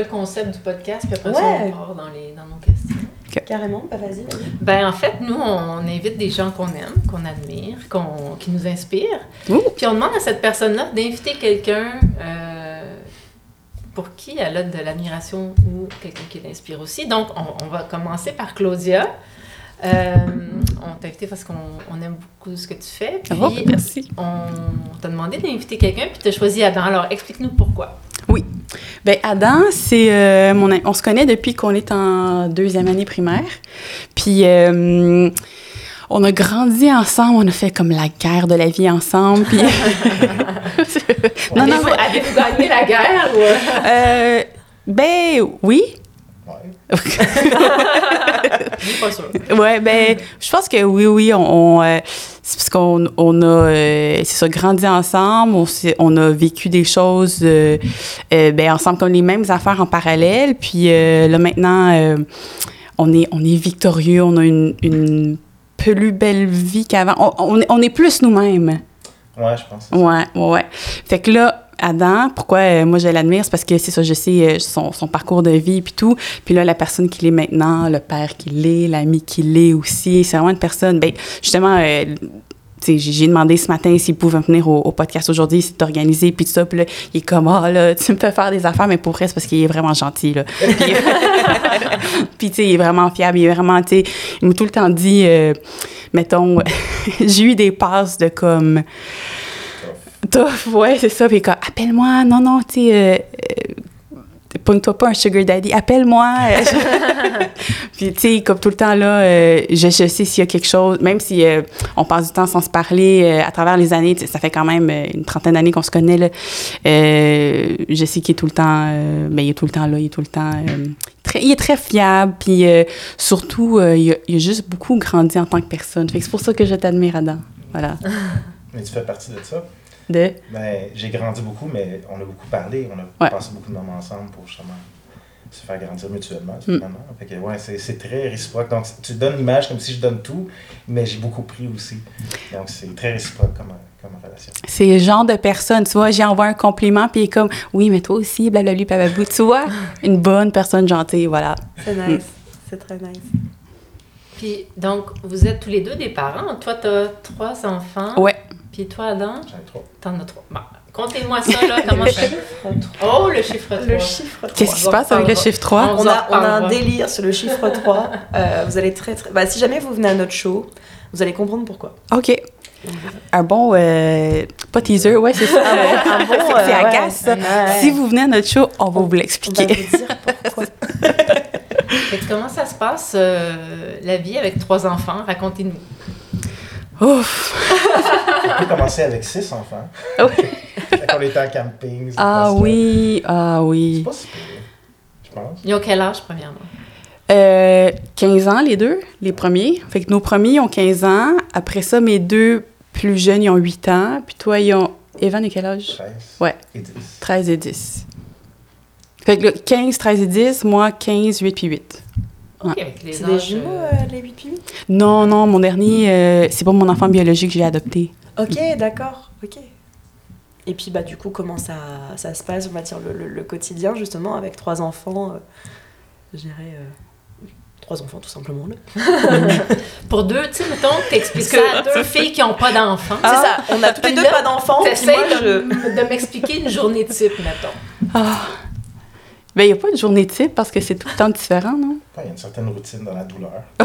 Le concept du podcast, puis après ça, on part dans, les, dans nos questions. Carrément, bah vas-y. ben, en fait, nous, on invite des gens qu'on aime, qu'on admire, qu'on, qui nous inspirent. Puis on demande à cette personne-là d'inviter quelqu'un euh, pour qui elle a de l'admiration ou quelqu'un qui l'inspire aussi. Donc, on, va commencer par Claudia. Euh, on t'a invité parce qu'on aime beaucoup ce que tu fais. Puis, oh, merci. On t'a demandé d'inviter quelqu'un, puis tu as choisi Adam. Alors, explique-nous pourquoi. Oui. Ben Adam, c'est euh, mon on se connaît depuis qu'on est en deuxième année primaire. Puis euh, on a grandi ensemble, on a fait comme la guerre de la vie ensemble. Puis non, non, avez-vous gagné la guerre ou? Euh, Ben oui. Ouais. pas sûr. ouais, ben je pense que oui, oui, on c'est parce qu'on on a, euh, c'est ça, grandi ensemble, on, on, a vécu des choses euh, euh, ben, ensemble comme les mêmes affaires en parallèle. Puis là, maintenant, on, est, on est victorieux, on a une, une plus belle vie qu'avant. On, on, est plus nous-mêmes. Ouais, je pense. Ouais, ouais, ouais. Fait que là, Adam, pourquoi euh, moi je l'admire, c'est parce que c'est ça, je sais euh, son, son, parcours de vie et tout. Puis là, la personne qu'il est maintenant, le père qu'il est, l'ami qu'il est aussi, c'est vraiment une personne, ben justement, euh, j'ai demandé ce matin s'il pouvait venir au, podcast aujourd'hui, s'il organisé, puis tout ça. Puis là, il est comme, ah, là, tu me fais faire des affaires, mais pour vrai, c'est parce qu'il est vraiment gentil, là. puis, tu sais, il est vraiment fiable, il est vraiment, tu sais, il m'a tout le temps dit, mettons, j'ai eu des passes de comme, tough, ouais, c'est ça. Puis comme, appelle-moi, non, non, tu sais, euh, euh, pogne-toi pas un sugar daddy, appelle-moi. puis, tu sais, comme tout le temps, là, euh, je, je, sais s'il y a quelque chose, même si on passe du temps sans se parler à travers les années, ça fait quand même une trentaine d'années qu'on se connaît, là. je sais qu'il est tout le temps, mais ben, il est tout le temps là, il est tout le temps. Très, il est très fiable, puis surtout, il a, il, a, juste beaucoup grandi en tant que personne. Fait que c'est pour ça que je t'admire, Adam. Voilà. Mais tu fais partie de ça? De? Ben, j'ai grandi beaucoup, mais on a beaucoup parlé, on a passé beaucoup de moments ensemble pour justement se faire grandir mutuellement, mm. Fait que, ouais, c'est très réciproque. Donc, tu donnes l'image comme si je donne tout, mais j'ai beaucoup pris aussi. Donc, c'est très réciproque comme, comme relation. C'est le genre de personne, tu vois, j'ai envoyé un compliment, puis il est comme, oui, mais toi aussi, blablabla, bababou. Tu vois, une bonne personne gentille, voilà. C'est nice. C'est très nice. Puis, donc, vous êtes tous les deux des parents. Toi, tu as trois enfants. Ouais. Puis toi, Adam? J'en ai trois. T'en as trois. Bon, Comptez-moi ça, là, comment ça... Oh, le chiffre 3. Le chiffre 3. Qu'est-ce qui se passe avec le chiffre 3? On, a, on a un délire sur le chiffre 3. Euh, vous allez très, très... Bah, si jamais vous venez à notre show, vous allez comprendre pourquoi. OK. Un bon... Euh, pas teaser, ouais, c'est ça. un bon... c'est euh, agace, Si vous venez à notre show, on va vous l'expliquer. On va vous dire pourquoi. comment ça se passe, euh, la vie avec trois enfants? Racontez-nous. Ouf! On peut commencer avec six enfants. Ah oui. Quand on était en camping. Ah oui, ah oui. C'est pas si je pense. Ils ont quel âge, premièrement? Euh, 15 ans, les deux, les premiers. Fait que nos premiers ont 15 ans. Après ça, mes deux plus jeunes, ils ont 8 ans. Puis toi, ils ont... Evan, et quel âge? 13 ouais. et 10. 13 et 10. Fait que 15, 13 et 10, moi, 15, 8 puis 8 c'est des jumeaux, euh, les 8 puis 8? Non, non, mon dernier, euh, c'est pas mon enfant biologique que j'ai adopté. OK, d'accord, OK. Et puis, bah, du coup, comment ça, ça se passe, on va dire, le, le, quotidien, justement, avec trois enfants, je dirais trois enfants, tout simplement. pour deux, tu sais, mettons, t'expliques ça à deux filles qui n'ont pas d'enfants. c'est ça, on a toutes les deux pas d'enfants. T'essayes de, de m'expliquer une journée type, mettons. Ah. Ben, il n'y a pas de journée type parce que c'est tout le temps différent, non? Il y a une certaine routine dans la douleur.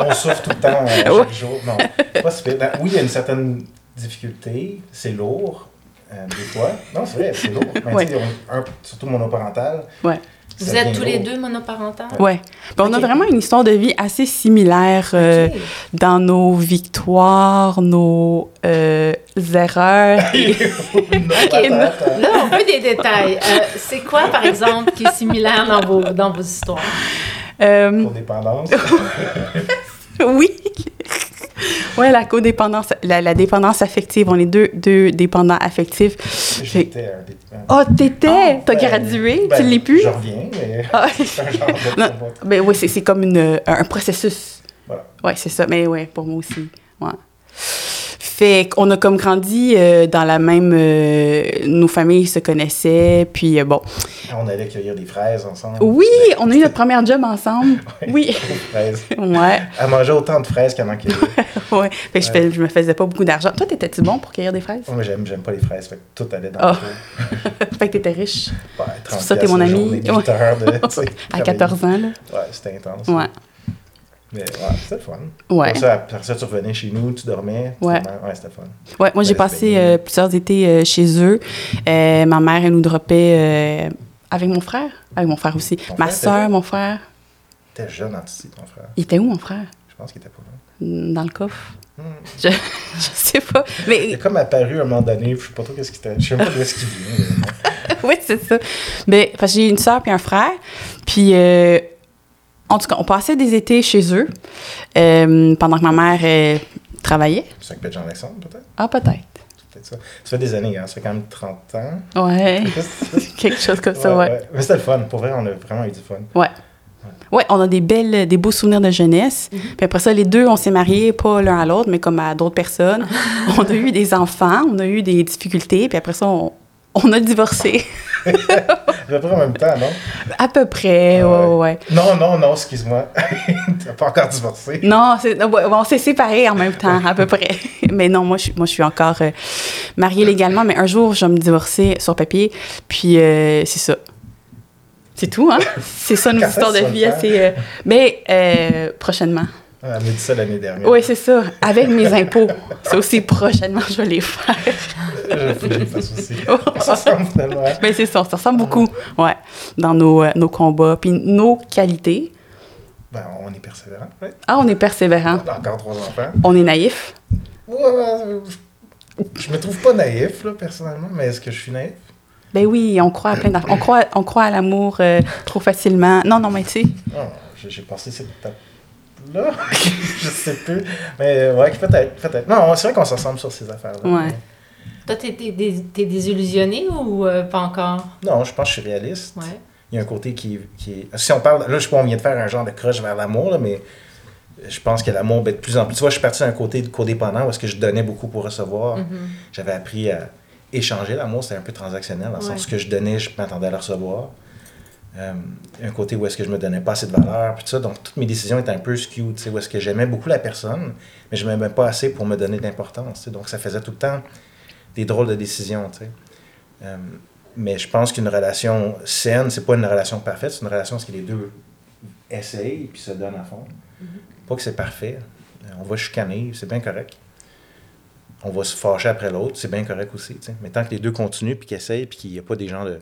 on souffre tout le temps euh, chaque jour. Non, pas ben, oui, il y a une certaine difficulté, c'est lourd, euh, des fois. Non, c'est vrai, c'est lourd. Mais ouais. un, surtout monoparental. Ouais. Vous êtes tous les deux monoparentales? Oui. Ben, on a vraiment une histoire de vie assez similaire euh, dans nos victoires, nos euh, erreurs. Là, on veut des détails. Euh, c'est quoi, par exemple, qui est similaire dans vos, dans vos histoires? Pour dépendance. oui. Oui, la codépendance, la, la, dépendance affective. On est deux, deux dépendants affectifs. J'étais un dépendant. Oh, t'étais! Ah, T'as ben, gradué? Ben, tu l'es plus? Je reviens, mais ah. c'est un genre de... Ben oui, c'est comme une, un processus. Voilà. Oui, c'est ça. Mais oui, pour moi aussi. Ouais. Fait qu'on a comme grandi euh, dans la même... Euh, nos familles se connaissaient, puis euh, bon... On allait cueillir des fraises ensemble. Oui, on a eu notre première job ensemble. oui. fraises. ouais. À manger autant de fraises qu'à en cueillir. oui. Fait que je, je me faisais pas beaucoup d'argent. Toi, t'étais-tu bon pour cueillir des fraises? Moi, j'aime, j'aime pas les fraises. Fait que tout allait dans oh. le Fait que t'étais riche. Ouais, 30 C'est ça, t'es mon ami. de, à 14 ans, là. Ouais, c'était intense. Ouais. Mais ouais, c'était fun. Ouais. ça, après ça, tu revenais chez nous, tu dormais. Ouais. Ouais, c'était fun. Ouais, moi, j'ai passé euh, plusieurs étés euh, chez eux. Euh, ma mère, elle nous droppait avec mon frère. Avec mon frère aussi. ma soeur, mon frère. T'es jeune ici, ton frère. Il était où, mon frère? Je pense qu'il était pas là. Dans le coffre. Hmm. Je, je sais pas. Mais... Il est comme apparu à un moment donné, je sais pas trop qu'est-ce qu'il. Je sais pas d'où est-ce qu'il vient. oui, c'est ça. Mais, que j'ai une soeur puis un frère. Puis en tout cas, on passait des étés chez eux euh, pendant que ma mère euh, travaillait. C'est avec Jean-Alexandre, peut-être? Ah, peut-être. Peut-être ça. Ça fait des années, hein? Ça fait quand même 30 ans. Ouais. Quelque chose comme ça, ouais. Mais c'était le fun. Pour vrai, on a vraiment eu du fun. Ouais. Ouais, on a des belles, des beaux souvenirs de jeunesse. Mm-hmm. Puis après ça, les deux, on s'est mariés, pas l'un à l'autre, mais comme à d'autres personnes. on a eu des enfants, on a eu des difficultés, puis après ça, on, on a divorcé. À peu près en même temps, non? À peu près, ouais, ouais. Non, non, non, excuse-moi. T'as pas encore divorcé. Non, on s'est séparés en même temps, à peu près. Mais non, moi, je, moi, je suis encore euh, mariée légalement, mais un jour, je vais me divorcer sur papier. Puis, euh, c'est ça. C'est tout, hein? C'est ça nos histoires de vie assez. Euh, mais prochainement. Elle m'a dit ça l'année dernière. Oui, c'est ça. Avec mes impôts. C'est aussi prochainement, je vais les faire. je je les fasse aussi. ça ressemble finalement. Mais c'est ça, ça ressemble beaucoup, ouais, dans nos, euh, nos combats. Puis nos qualités. Ben, on est persévérant. Ah, on est persévérant. On a encore trois enfants. On est naïf. Ouais, je me trouve pas naïf, là, personnellement, mais est-ce que je suis naïf? Ben oui, on croit à plein d'enfants. On croit, on croit à l'amour euh, trop facilement. Non, non, mais tu sais. Oh, j'ai passé cette étape là? je sais plus. Mais ouais, peut-être, peut-être. Non, c'est vrai qu'on s'assemble sur ces affaires-là. Ouais. Toi, t'es, t'es, désillusionné ou euh, pas encore? Non, je pense que je suis réaliste. Ouais. Il y a un côté qui, qui est... Si on parle... Là, je sais pas, on vient de faire un genre de crush vers l'amour, là, mais je pense que l'amour va être de plus en plus... Tu vois, je suis parti d'un côté codépendant où est-ce que je donnais beaucoup pour recevoir. Mm-hmm. J'avais appris à échanger l'amour. C'était un peu transactionnel, dans le sens que je donnais, je m'attendais à le recevoir. Euh, un côté où est-ce que je me donnais pas assez de valeur, puis tout ça. Donc, toutes mes décisions étaient un peu skewed, où est-ce que j'aimais beaucoup la personne, mais je m'aimais pas assez pour me donner d'importance. Donc, ça faisait tout le temps des drôles de décisions, euh, mais je pense qu'une relation saine, c'est pas une relation parfaite, c'est une relation où les deux essayent puis se donnent à fond. Mm-hmm. Pas que c'est parfait. Euh, on va chicaner, c'est bien correct. On va se fâcher après l'autre, c'est bien correct aussi. Mais tant que les deux continuent puis qu'ils essayent puis qu'il n'y a pas des gens de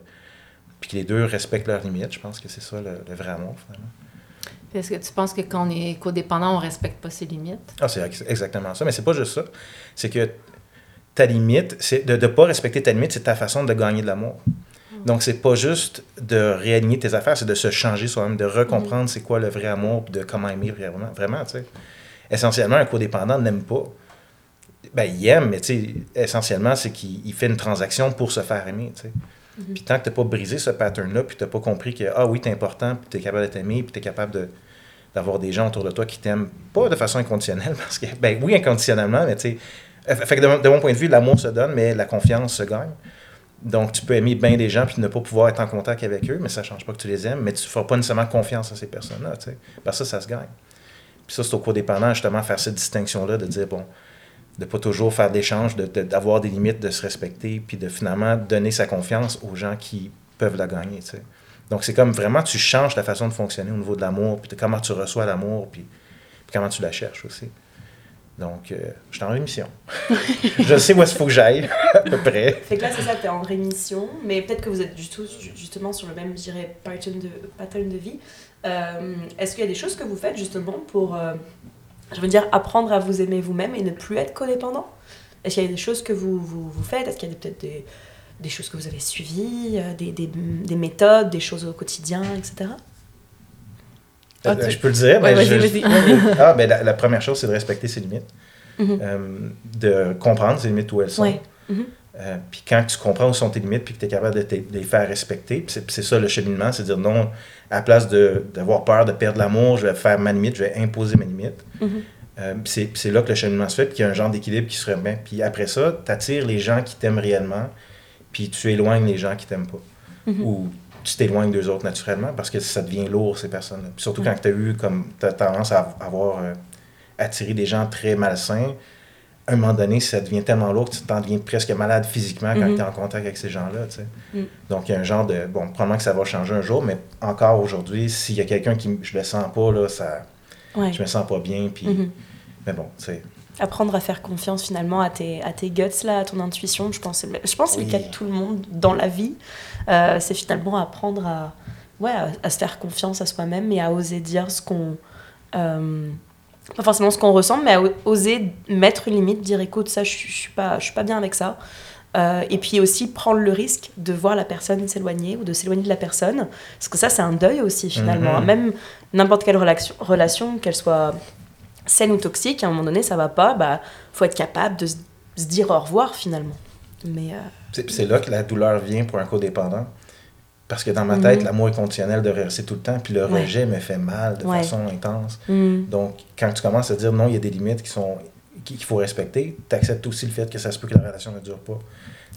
puis que les deux respectent leurs limites. Je pense que c'est ça le, vrai amour, finalement. Est-ce que tu penses que quand on est codépendant, on ne respecte pas ses limites? Ah, c'est exactement ça. Mais c'est pas juste ça. C'est que ta limite, c'est de ne pas respecter ta limite, c'est ta façon de gagner de l'amour. Mm. Donc, c'est pas juste de réaligner tes affaires, c'est de se changer soi-même, de recomprendre mm. c'est quoi le vrai amour, de comment aimer vraiment. Vraiment, tu sais. Essentiellement, un codépendant n'aime pas. Ben, il aime, mais tu sais, essentiellement, c'est qu'il fait une transaction pour se faire aimer, tu sais. Mhm. Puis tant que tu n'as pas brisé ce pattern-là, puis tu n'as pas compris que, ah oui, tu es important, puis tu es capable de t'aimer, puis tu es capable d'avoir des gens autour de toi qui t'aiment, pas de façon inconditionnelle, parce que, ben oui, inconditionnellement, mais tu sais, Fait que de, mon point de vue, l'amour se donne, mais la confiance se gagne. Donc, tu peux aimer bien des gens puis ne pas pouvoir être en contact avec eux, mais ça ne change pas que tu les aimes, mais tu ne feras pas nécessairement confiance à ces personnes-là. Parce que ça, ça se gagne. Puis ça, c'est au codépendant, justement, faire cette distinction-là, de dire, bon, de pas toujours faire d'échanges, d'avoir des limites, de se respecter, puis de finalement donner sa confiance aux gens qui peuvent la gagner. Donc, c'est comme vraiment, tu changes ta façon de fonctionner au niveau de l'amour, puis comment tu reçois l'amour, puis, comment tu la cherches aussi. Donc, euh, je suis en rémission. je sais où est-ce qu'il faut que j'aille, à peu près. Fait que là, c'est ça, tu es en rémission, mais peut-être que vous êtes du tout, justement sur le même, je dirais, pattern de, pattern de vie. Euh, est-ce qu'il y a des choses que vous faites justement pour, euh, je veux dire, apprendre à vous aimer vous-même et ne plus être codépendant Est-ce qu'il y a des choses que vous, vous, vous faites? Est-ce qu'il y a peut-être des, des, choses que vous avez suivies, des, des, des méthodes, des choses au quotidien, etc. Ah, je peux le dire. mais ah, ben, la, première chose, c'est de respecter ses limites. Mm-hmm. euh, de comprendre ses limites où elles sont. Mm-hmm. Euh, puis quand tu comprends où sont tes limites, puis que tu es capable de, les faire respecter, c'est ça le cheminement, c'est dire non, à la place d'avoir peur de perdre l'amour, je vais faire ma limite, je vais imposer ma limite. Mm-hmm. euh, c'est là que le cheminement se fait, puis qu'il y a un genre d'équilibre qui se remet. Puis après ça, tu attires les gens qui t'aiment réellement, puis tu éloignes les gens qui t'aiment pas. Ou tu t'éloignes d'eux autres naturellement parce que ça devient lourd, ces personnes-là. Surtout quand tu as eu comme tu as tendance à avoir euh, attiré des gens très malsains, un moment donné, ça devient tellement lourd que tu t'en deviens presque malade physiquement quand mm-hmm. tu es en contact avec ces gens-là. Mm. Donc, il y a un genre de. Bon, probablement que ça va changer un jour, mais encore aujourd'hui, s'il y a quelqu'un qui. Je le sens pas, là, ça. Je me sens pas bien. Puis, mm-hmm. Mais bon, tu sais apprendre à faire confiance finalement à tes, à tes guts, là, à ton intuition. Je pense, je pense que c'est le cas de tout le monde dans la vie. Euh, c'est finalement apprendre à, ouais, à, se faire confiance à soi-même et à oser dire ce qu'on. Euh, pas forcément ce qu'on ressent, mais à oser mettre une limite, dire écoute, ça, je, je suis pas, je suis pas bien avec ça. Euh, et puis aussi prendre le risque de voir la personne s'éloigner ou de s'éloigner de la personne. Parce que ça, c'est un deuil aussi finalement. Mm-hmm. Même n'importe quelle relation, relation qu'elle soit saine ou toxique, à un moment donné, ça va pas, bah, faut être capable de se dire au revoir finalement. Mais euh, c'est là que la douleur vient pour un codépendant. Parce que dans ma tête, mhm. l'amour est conditionnel de rester tout le temps, puis le rejet me fait mal de façon intense. Mhm. Donc, quand tu commences à dire non, il y a des limites qui sont qu'il faut respecter, tu acceptes aussi le fait que ça se peut que la relation ne dure pas.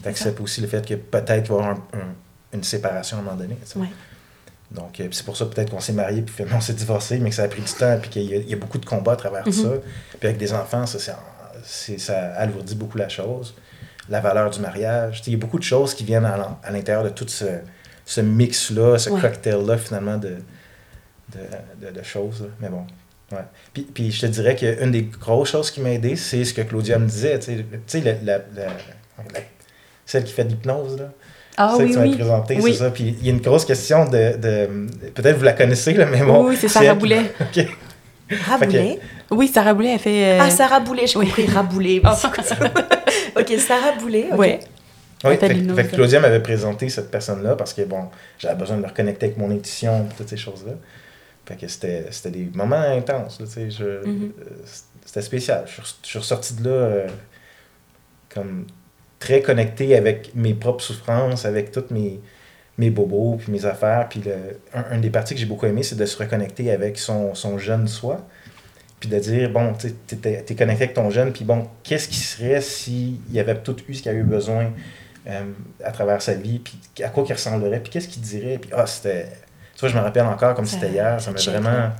Tu acceptes aussi le fait que peut-être il va y avoir une séparation à un moment donné. Donc, euh, c'est pour ça peut-être qu'on s'est marié, puis on s'est divorcé, mais que ça a pris du temps, puis qu'il y, a beaucoup de combats à travers mhm. ça. Puis avec des enfants, ça, ça alourdit beaucoup la chose. La valeur du mariage. Il y a beaucoup de choses qui viennent à, l'intérieur de tout ce, ce mix-là, ce cocktail-là, finalement, de, de, de, choses. Mais bon. Ouais. Puis, puis je te dirais qu'une des grosses choses qui m'a aidé, c'est ce que Claudia me disait. Tu sais, la, celle qui fait de l'hypnose, là. Ah, oui, que tu oui. présenté, c'est ça. Puis il y a une grosse question de. de Peut-être vous la connaissez, là, mais bon. Oui, c'est Sarah Boulet. OK. Raboulet? Oui, Sarah Boulet, elle fait. Euh... Ah, Sarah Boulet, j'ai compris. Raboulet. Oh. ok, Sarah Boulet. ok. Oui. Oui, fait, fait, que Claudia m'avait présenté cette personne-là parce que, bon, j'avais besoin de me reconnecter avec mon intuition toutes ces choses-là. Fait que c'était, c'était des moments intenses, tu sais. Je, mm-hmm. euh, c'était spécial. Je, je, suis ressorti de là euh, comme très connecté avec mes propres souffrances, avec toutes mes, mes bobos, puis mes affaires. Puis le, un, des parties que j'ai beaucoup aimé, c'est de se reconnecter avec son, son jeune soi. Puis de dire, bon, tu es, connecté avec ton jeune, puis bon, qu'est-ce qui serait s'il y avait tout eu ce qu'il a eu besoin euh, à travers sa vie, puis à quoi il ressemblerait, puis qu'est-ce qu'il dirait. Puis, ah, c'était. Tu vois, je me rappelle encore comme si c'était hier, ça m'a vraiment.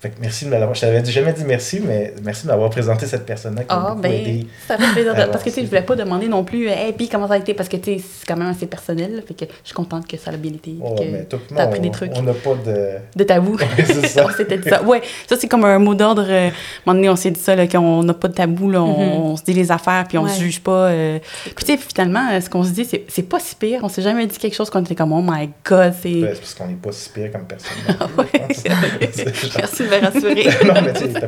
Fait que merci de m'avoir. Je t'avais jamais dit merci, mais merci de m'avoir présenté cette personne-là qui m'a oh, ben, aidé. Ça fait plaisir. parce que tu sais, je voulais pas demander non plus, hey, puis comment ça a été, parce que tu sais, c'est quand même assez personnel. Fait que je suis contente que ça a bien été. Oh, que t'as appris des trucs. On n'a pas de. De tabou. c'est ça. on s'était dit ça. Ouais, ça c'est comme un mot d'ordre. Euh, à un moment donné, on s'est dit ça, qu'on n'a pas de tabou, là, on, mm-hmm. se dit les affaires, puis on se juge pas. Euh. Puis tu sais, finalement, euh, ce qu'on se dit, c'est pas si pire. On s'est jamais dit quelque chose qu'on était comme, oh my god, c'est. Ben, c'est parce qu'on n'est pas si pire comme personne. Merci de me rassurer. non, mais tu sais, pas.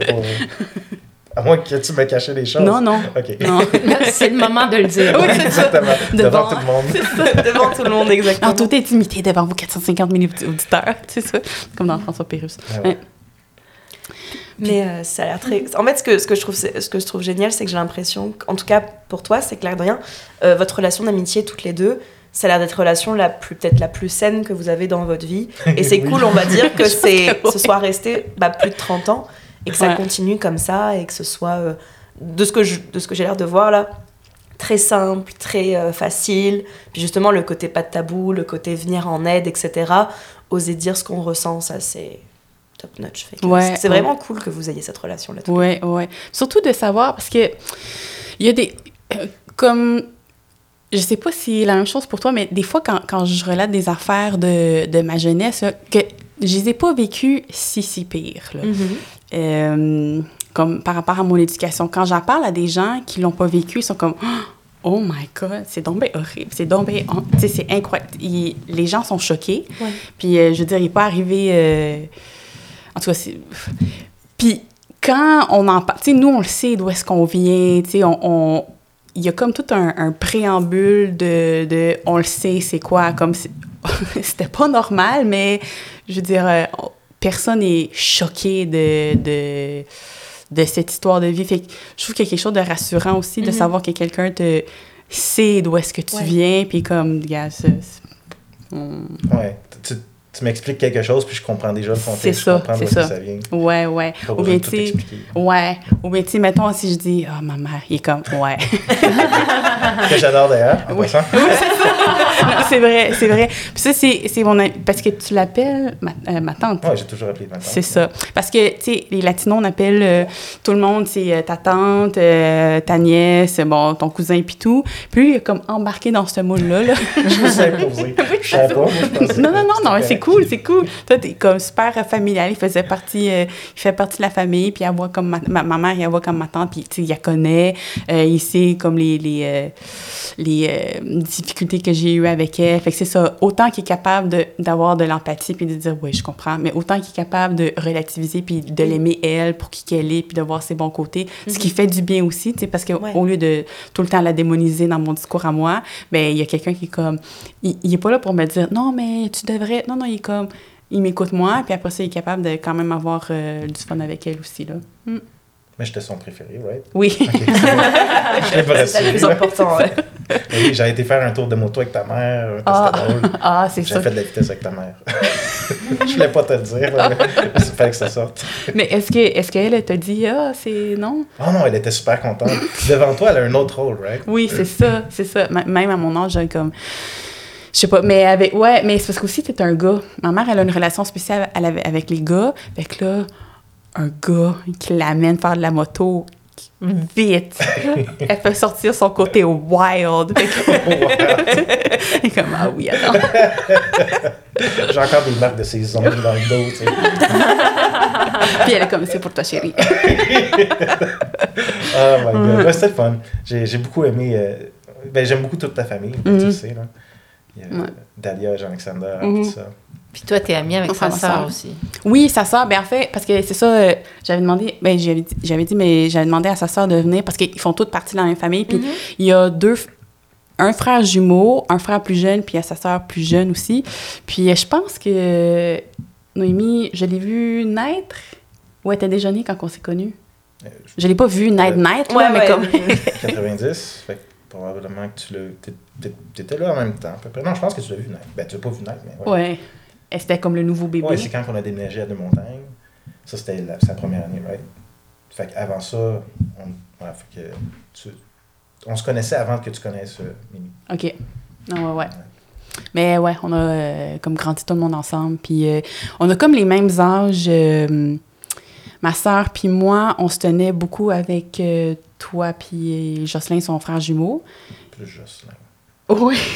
À moins que tu me caché des choses. Non, non. non. c'est le moment de le dire. Oui, c'est exactement. Devant, tout le monde. Ça, devant tout le monde, exactement. En toute intimité, devant vos 450 000 auditeurs. C'est ça. Comme dans François Pérus. Ah mais euh, ça a l'air très. En fait, ce que, ce que, je, trouve, ce que je trouve génial, c'est que j'ai l'impression, en tout cas pour toi, c'est clair de rien, euh, votre relation d'amitié toutes les deux, ça a l'air d'être relation la plus peut-être la plus saine que vous avez dans votre vie et c'est cool on va dire que c'est ce soit resté bah, plus de 30 ans et que ça continue comme ça et que ce soit euh, de ce que je, de ce que j'ai l'air de voir là, très simple, très euh, facile. Puis justement, le côté pas de tabou, le côté venir en aide, etc. Oser dire ce qu'on ressent, ça c'est top notch. Ouais, c'est vraiment cool que vous ayez cette relation là. Ouais, ouais. Surtout de savoir parce que il y a des euh, comme je sais pas si c'est la même chose pour toi, mais des fois, quand, quand je relate des affaires de, de ma jeunesse, que je les ai pas vécues si, si pire. Là. Mm-hmm. Euh, comme par rapport à mon éducation. Quand j'en parle à des gens qui l'ont pas vécu, ils sont comme Oh my God, c'est donc horrible. C'est donc Tu sais, c'est incroyable. les gens sont choqués. Puis, euh, je veux dire, il n'est pas arrivé. Euh, en tout cas, c'est. Puis, quand on en parle, tu sais, nous, on le sait d'où est-ce qu'on vient, tu sais, on, il y a comme tout un, préambule de, de, on le sait, c'est quoi, comme c'était pas normal, mais je veux dire, euh, personne n'est choqué de, de, de, cette histoire de vie. Fait que je trouve qu'il y a quelque chose de rassurant aussi de mm-hmm. savoir que quelqu'un te sait d'où est-ce que tu viens, puis comme, gars, Ouais, tu, tu m'expliques quelque chose, puis je comprends déjà le contexte. C'est ça, c'est ça. ça vient. Ouais, ouais. Ou bien, tu ouais. Ou bien, tu mettons, si je dis, oh, ma mère, il est comme, ouais. que j'adore d'ailleurs, en oui. c'est vrai, c'est vrai. Puis ça, c'est mon. Parce que tu l'appelles ma, euh, ma, tante. Oui, j'ai toujours appelé ma tante. C'est ça. Parce que, tu sais, les Latinos, on appelle euh, tout le monde, c'est euh, ta tante, ta nièce, bon, ton cousin, puis tout. Puis, il est comme embarqué dans ce moule-là. Là. je me suis imposé. Je pas, moi, je pensais. Non, non, non, non, c'est cool, c'est cool. Toi, t'es comme super familial. Il faisait partie, il fait partie de la famille, puis elle voit comme ma, ma, mère, il voit comme ma tante, puis, tu sais, il la connaît. il sait comme les, les, les difficultés que j'ai eues avec elle. Fait que c'est ça. Autant qu'il est capable d'avoir de, l'empathie puis de dire, oui, je comprends, mais autant qu'il est capable de relativiser puis de l'aimer elle pour qui qu'elle est puis de voir ses bons côtés, ce qui mhm. fait du bien aussi, tu sais, parce qu'au au lieu de tout le temps la démoniser dans mon discours à moi, ben il y a quelqu'un qui est comme, il, il, est pas là pour me dire, non, mais tu devrais, non, non, il est comme, il m'écoute moi, puis après ça, il est capable de quand même avoir euh, du fun avec elle aussi, là. Mm. Mais j'étais son préféré, right? Oui. c'est le plus important, ouais. oui, j'ai été faire un tour de moto avec ta mère. Ah, ah c'est ça. J'ai fait de la vitesse avec ta mère. je voulais pas te le dire, mais il fallait que ça sorte. mais est-ce qu'elle est qu'elle t'a dit, ah, c'est non? Oh non, elle était super contente. Devant toi, elle a un autre rôle, right? Oui, c'est ça, c'est ça. Même à mon âge, j'ai comme je sais pas, mais avec, ouais, mais c'est parce qu'aussi, t'es un gars. Ma mère, elle a une relation spéciale avec les gars. Fait que là, un gars qui l'amène faire de la moto vite. Elle peut sortir son côté wild. Et comme, ah oui, attends. J'ai encore des marques de ses ongles dans le dos, tu sais. Puis elle est comme, c'est pour toi, chérie. oh my god. Ouais, c'était fun. J'ai beaucoup aimé. Euh, ben, j'aime beaucoup toute ta famille, tu mm-hmm. sais, là. A Dalia, Jean-Alexander, tout mm-hmm. ça. Puis toi, tu es amie avec sa sœur aussi. Oui, sa sœur. Ben, en fait, parce que c'est ça, euh, j'avais demandé, ben, j'avais dit, mais j'avais demandé à sa sœur de venir parce qu'ils font toutes partie de la même famille. Puis mm-hmm. il y a deux, un frère jumeau, un frère plus jeune, puis il y a sa sœur plus jeune aussi. Puis euh, je pense que Noémie, je l'ai vue naître ou elle était déjà née quand on s'est connus? Euh, je l'ai pas vue naître, naître, ouais, mais comme. 90, fait probablement que tu l'as. T'étais là en même temps, à peu près. Non, je pense que tu l'as vu naître. Ben, tu l'as pas vu naître, mais ouais. Ouais. Et c'était comme le nouveau bébé. Oui, c'est quand on a déménagé à deux montagnes. Ça, c'était sa première année, right? Fait qu'avant ça, on, ouais, fait que tu, on se connaissait avant que tu connaisses euh, Mimi. OK. Ah, ouais, ouais. Mais ouais, on a euh, comme grandi tout le monde ensemble. Puis euh, on a comme les mêmes âges. Ma soeur puis moi, on se tenait beaucoup avec toi puis Jocelyn, son frère jumeau. Plus Jocelyn. Oui.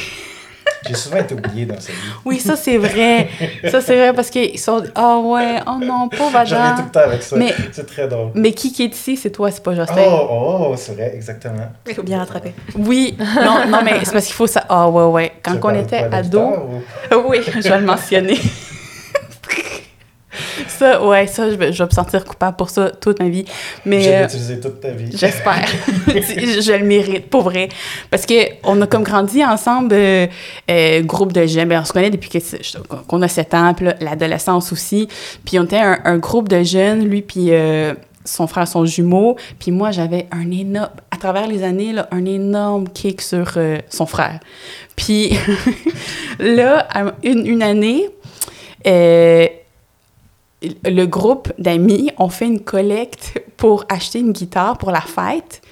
J'ai souvent été oubliée dans sa vie. Oui, ça c'est vrai. ça c'est vrai parce qu'ils sont. Ah oh, ouais, oh non, pauvre Adam. J'en tout le temps avec ça. C'est très drôle. Mais qui qui est ici, c'est toi, c'est pas Jocelyn. Oh, oh, c'est vrai, exactement. Il faut bien rattraper. Oui, non, non, mais c'est parce qu'il faut ça. Ah oh, ouais, ouais. Quand on était ado. Oui, je vais le mentionner. Ça, ouais, ça, je vais, je vais, me sentir coupable pour ça toute ma vie. Mais, je vais euh, utiliser toute ta vie. J'espère. je le mérite, pour vrai. Parce qu'on a comme grandi ensemble, euh, euh, groupe de jeunes. Ben, on se connaît depuis qu'on a 7 ans, puis l'adolescence aussi. Puis on était un, groupe de jeunes, lui, puis son frère, son jumeau. Puis moi, j'avais un énorme, à travers les années, là, un énorme kick sur son frère. Puis là, une, une année, le groupe d'amis ont fait une collecte pour acheter une guitare pour la fête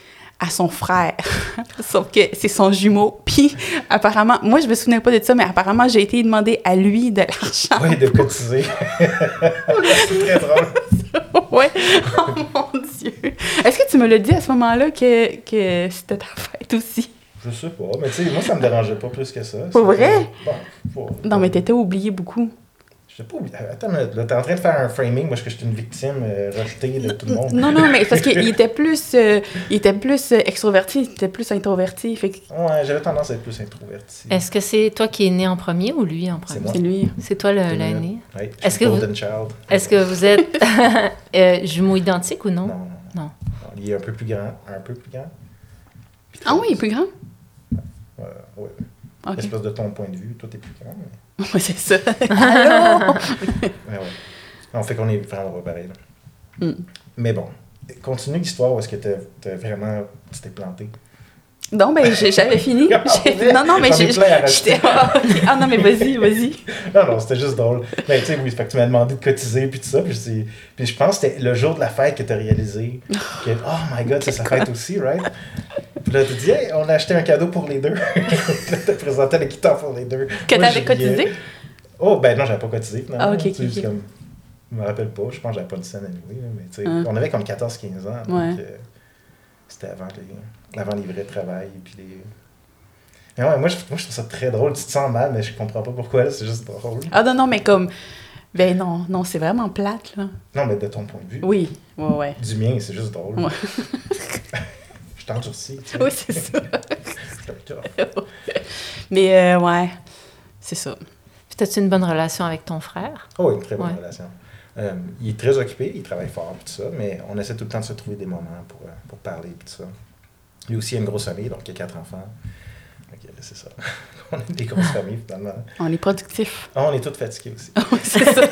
à son frère. Sauf que c'est son jumeau. Puis, apparemment, moi, je me souviens pas de ça, mais apparemment, j'ai été demander à lui de l'argent. Oui, de cotiser. c'est très drôle. ouais. Oh mon Dieu. Est-ce que tu me l'as dit à ce moment-là que, que c'était ta fête aussi? Je sais pas, mais tu sais, moi, ça me dérangeait pas plus que ça. Pour vrai? Bon, non, mais t'étais oublié beaucoup. Je sais pas, attends, là, t'es en train de faire un framing parce que je suis une victime euh, rejetée de tout le monde. Non, non, mais parce qu'il était plus, euh, il était plus euh, extroverti, il était plus introverti. Fait Ouais, j'avais tendance à être plus introverti. Est-ce que c'est toi qui es né en premier ou lui en premier? C'est lui. C'est toi l'aîné? Oui, est-ce que, vous... est que vous êtes euh, jumeaux identiques ou non? Non, non, non? Il est un peu plus grand, un peu plus grand. Ah oui, il est plus grand? Ouais, ouais. Okay. Espèce de ton point de vue, toi t'es plus grand. Mais... Oui, c'est ça. Allô? ouais, ouais. On fait qu'on est vraiment pareil. Là. Mm. Mais bon, continue l'histoire où est-ce que tu as vraiment. Tu t'es planté. Non, ben j'avais fini. non, non, mais j'ai. Ah non, mais vas-y, vas-y. non, non, c'était juste drôle. Mais tu sais, oui, fait que tu m'as demandé de cotiser puis tout ça. Puis je, puis je pense que c'était le jour de la fête que tu as réalisé que, oh my god, c'est sa fête aussi, right? Puis là, tu dis, hey, on a acheté un cadeau pour les deux. puis là, tu présenté la guitare pour les deux. Que t'avais cotisé? Oh, ben non, j'avais pas cotisé finalement. Ah, ok, ok. Comme, je me rappelle pas, je pense que j'avais pas de scène à mais tu sais, ah. on avait comme 14-15 ans. Donc, euh, c'était avant les, avant les vrais travail. Puis les... Mais ouais, moi je, moi, je trouve ça très drôle. Tu te sens mal, mais je comprends pas pourquoi, c'est juste drôle. Ah non, non, mais comme. Ben non, non, c'est vraiment plate, là. Non, mais de ton point de vue. Oui, ouais, ouais. Du mien, c'est juste drôle. Ouais. je t'endurcis, tu sais. Oui, c'est ça. mais euh, ouais, c'est ça. Puis as-tu une bonne relation avec ton frère? Oh, une très bonne relation. Euh, il est très occupé, il travaille fort, tout ça, mais on essaie tout le temps de se trouver des moments pour, euh, pour parler, tout ça. Lui aussi a une grosse famille, donc il a quatre enfants. Ok, c'est ça. on est des grosses familles, finalement. On est productifs. Ah, on est tous fatigués aussi. c'est ça.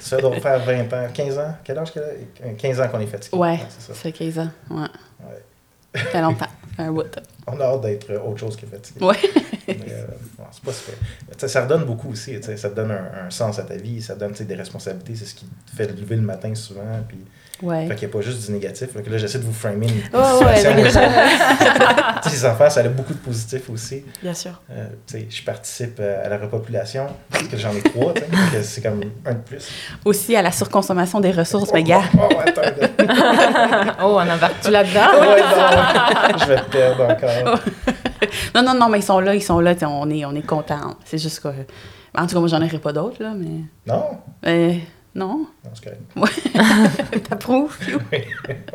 ça doit faire 20 ans, 15 ans? Quel âge qu'il a? 15 ans qu'on est fatigué. Ouais, c'est ça. fait 15 ans, ouais. ouais. Ça fait longtemps, un bout. On a hâte d'être autre chose que fatigué. Ouais. mais euh, c'est pas super. Ça redonne beaucoup aussi. Ça te donne un, un, sens à ta vie, ça te donne des responsabilités. C'est ce qui te fait lever le matin souvent. Puis, Ouais. Fait qu'il n'y a pas juste du négatif. Là, là j'essaie de vous framer une oh, situation. Ouais, les enfants, ça a beaucoup de positifs aussi. Bien sûr. Euh, je participe à la repopulation, parce que j'en ai trois, c'est comme un de plus. Aussi à la surconsommation des ressources, mais gars. Oh, oh, attends. oh, on embarque-tu là-dedans? je vais te perdre encore. non, non, non, mais ils sont là, ils sont là, on est, on est contents. C'est juste que... En tout cas, moi, j'en aurais pas d'autres, là, mais... Non? Euh, non? Non, c'est correct. Ouais. T'approuves?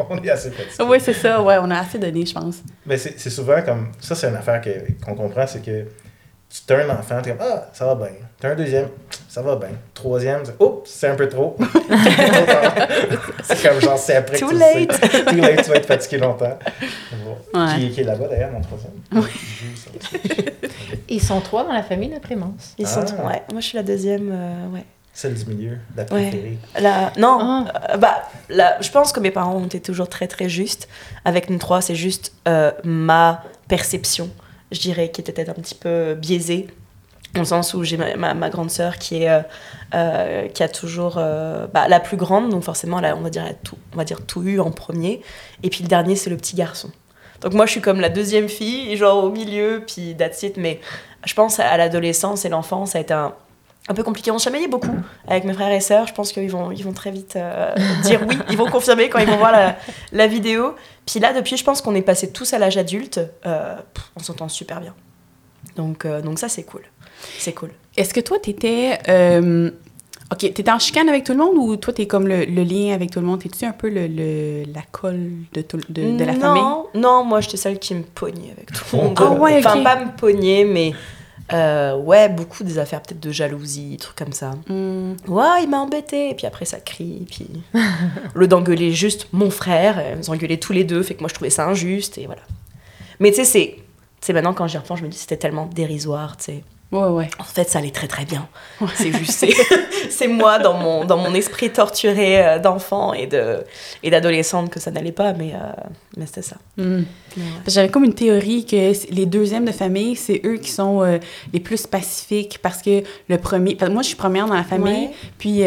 on est assez fatigué. Oui, c'est ça. Ouais, on a assez donné, je pense. Mais c'est souvent comme... Ça, c'est une affaire qu'on comprend, c'est que tu as un enfant, tu es comme « Ah, ça va bien. » Tu as un deuxième, ça va bien. Troisième, oups, c'est un peu trop. c'est comme genre, c'est après Too que tu late. Sais. Too late, tu vas être fatigué longtemps. Bon. Ouais. Qui, qui, est là-bas d'ailleurs, mon troisième? Oui. Ils sont trois dans la famille de Clémence. Ils ah. sont trois, ouais. Moi, je suis la deuxième, euh, ouais. Celle du milieu, la préférée. Ouais. La, non, ah. euh, bah, la, je pense que mes parents ont été toujours très très justes. Avec nous trois, c'est juste euh, ma perception, je dirais, qui était peut-être un petit peu biaisée. Dans le sens où j'ai ma, ma, ma, grande sœur qui, est, euh, euh, qui a toujours euh, bah, la plus grande, donc forcément, elle a, on, va dire, elle a tout, on va dire tout eu en premier. Et puis le dernier, c'est le petit garçon. Donc moi, je suis comme la deuxième fille, genre au milieu, puis that's it. Mais je pense à l'adolescence et l'enfance, ça a été un, un peu compliqué. On chamaillait beaucoup avec mes frères et sœurs. Je pense qu'ils vont, ils vont très vite euh, dire oui. Ils vont confirmer quand ils vont voir la, la vidéo. Puis là, depuis, je pense qu'on est passé tous à l'âge adulte. Euh, on s'entend super bien. Donc, euh, donc ça, c'est cool. C'est cool. Est-ce que toi, t'étais... Euh, OK, t'étais en chicane avec tout le monde ou toi, t'es comme le, le, lien avec tout le monde? T'es-tu un peu le, le, la colle de, tout, de, de la non, famille? Non, moi, j'étais celle qui me pognait avec tout le monde. Ah ouais, Enfin, ok. pas me pogner, mais... Euh, ouais, beaucoup des affaires peut-être de jalousie, trucs comme ça. Mm. Ouais, il m'a embêté. Et puis après, ça crie. Et puis, le d'engueuler juste mon frère, euh, ils engueulaient tous les deux, fait que moi, je trouvais ça injuste. Et voilà. Mais tu sais, c'est. Tu sais, maintenant, quand j'y repense, je me dis c'était tellement dérisoire, tu sais. Ouais, ouais. En fait, ça allait très très bien. C'est juste, c'est, moi dans mon, dans mon esprit torturé euh, d'enfant et, de, et d'adolescente que ça n'allait pas, mais, euh, mais c'était ça. Mm. J'avais comme une théorie que les deuxièmes de famille, c'est eux qui sont euh, les plus pacifiques parce que le premier. Moi, je suis première dans la famille, puis.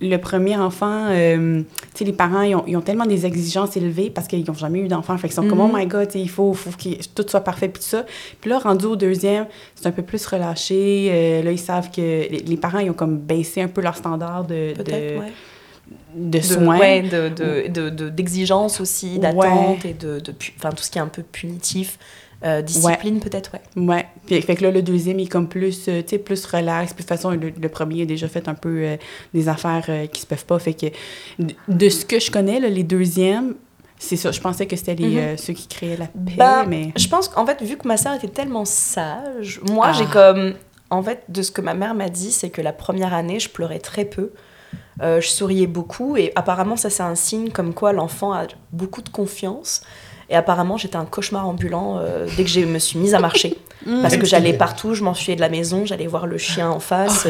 Le premier enfant, euh, tu sais, les parents, ils ont, ils ont, tellement des exigences élevées parce qu'ils n'ont jamais eu d'enfant. Fait qu'ils sont comme, oh mhm. my God, il faut, faut que tout soit parfait, puis tout ça. Puis là, rendu au deuxième, c'est un peu plus relâché. Euh, là, ils savent que les, parents, ils ont comme baissé un peu leur standard de... de de soins. Ouais, d'exigence de, de, aussi, d'attente et de, de, enfin, tout ce qui est un peu punitif. Euh, discipline peut-être, ouais. Ouais. Puis, fait que là, le deuxième, il est comme plus, euh, tu sais, plus relax. Puis de toute façon, le, premier a déjà fait un peu euh, des affaires qui se peuvent pas. Fait que de ce que je connais, là, les deuxièmes, c'est ça. Je pensais que c'était mm-hmm. ceux qui créaient la paix, bah, mais... Je pense qu'en fait, vu que ma sœur était tellement sage, moi, j'ai ah. comme... En fait, de ce que ma mère m'a dit, c'est que la première année, je pleurais très peu. je souriais beaucoup et apparemment ça c'est un signe comme quoi l'enfant a beaucoup de confiance et apparemment, j'étais un cauchemar ambulant euh, dès que je me suis mise à marcher. Mmh. Parce que j'allais partout, je m'enfuyais de la maison, j'allais voir le chien en face.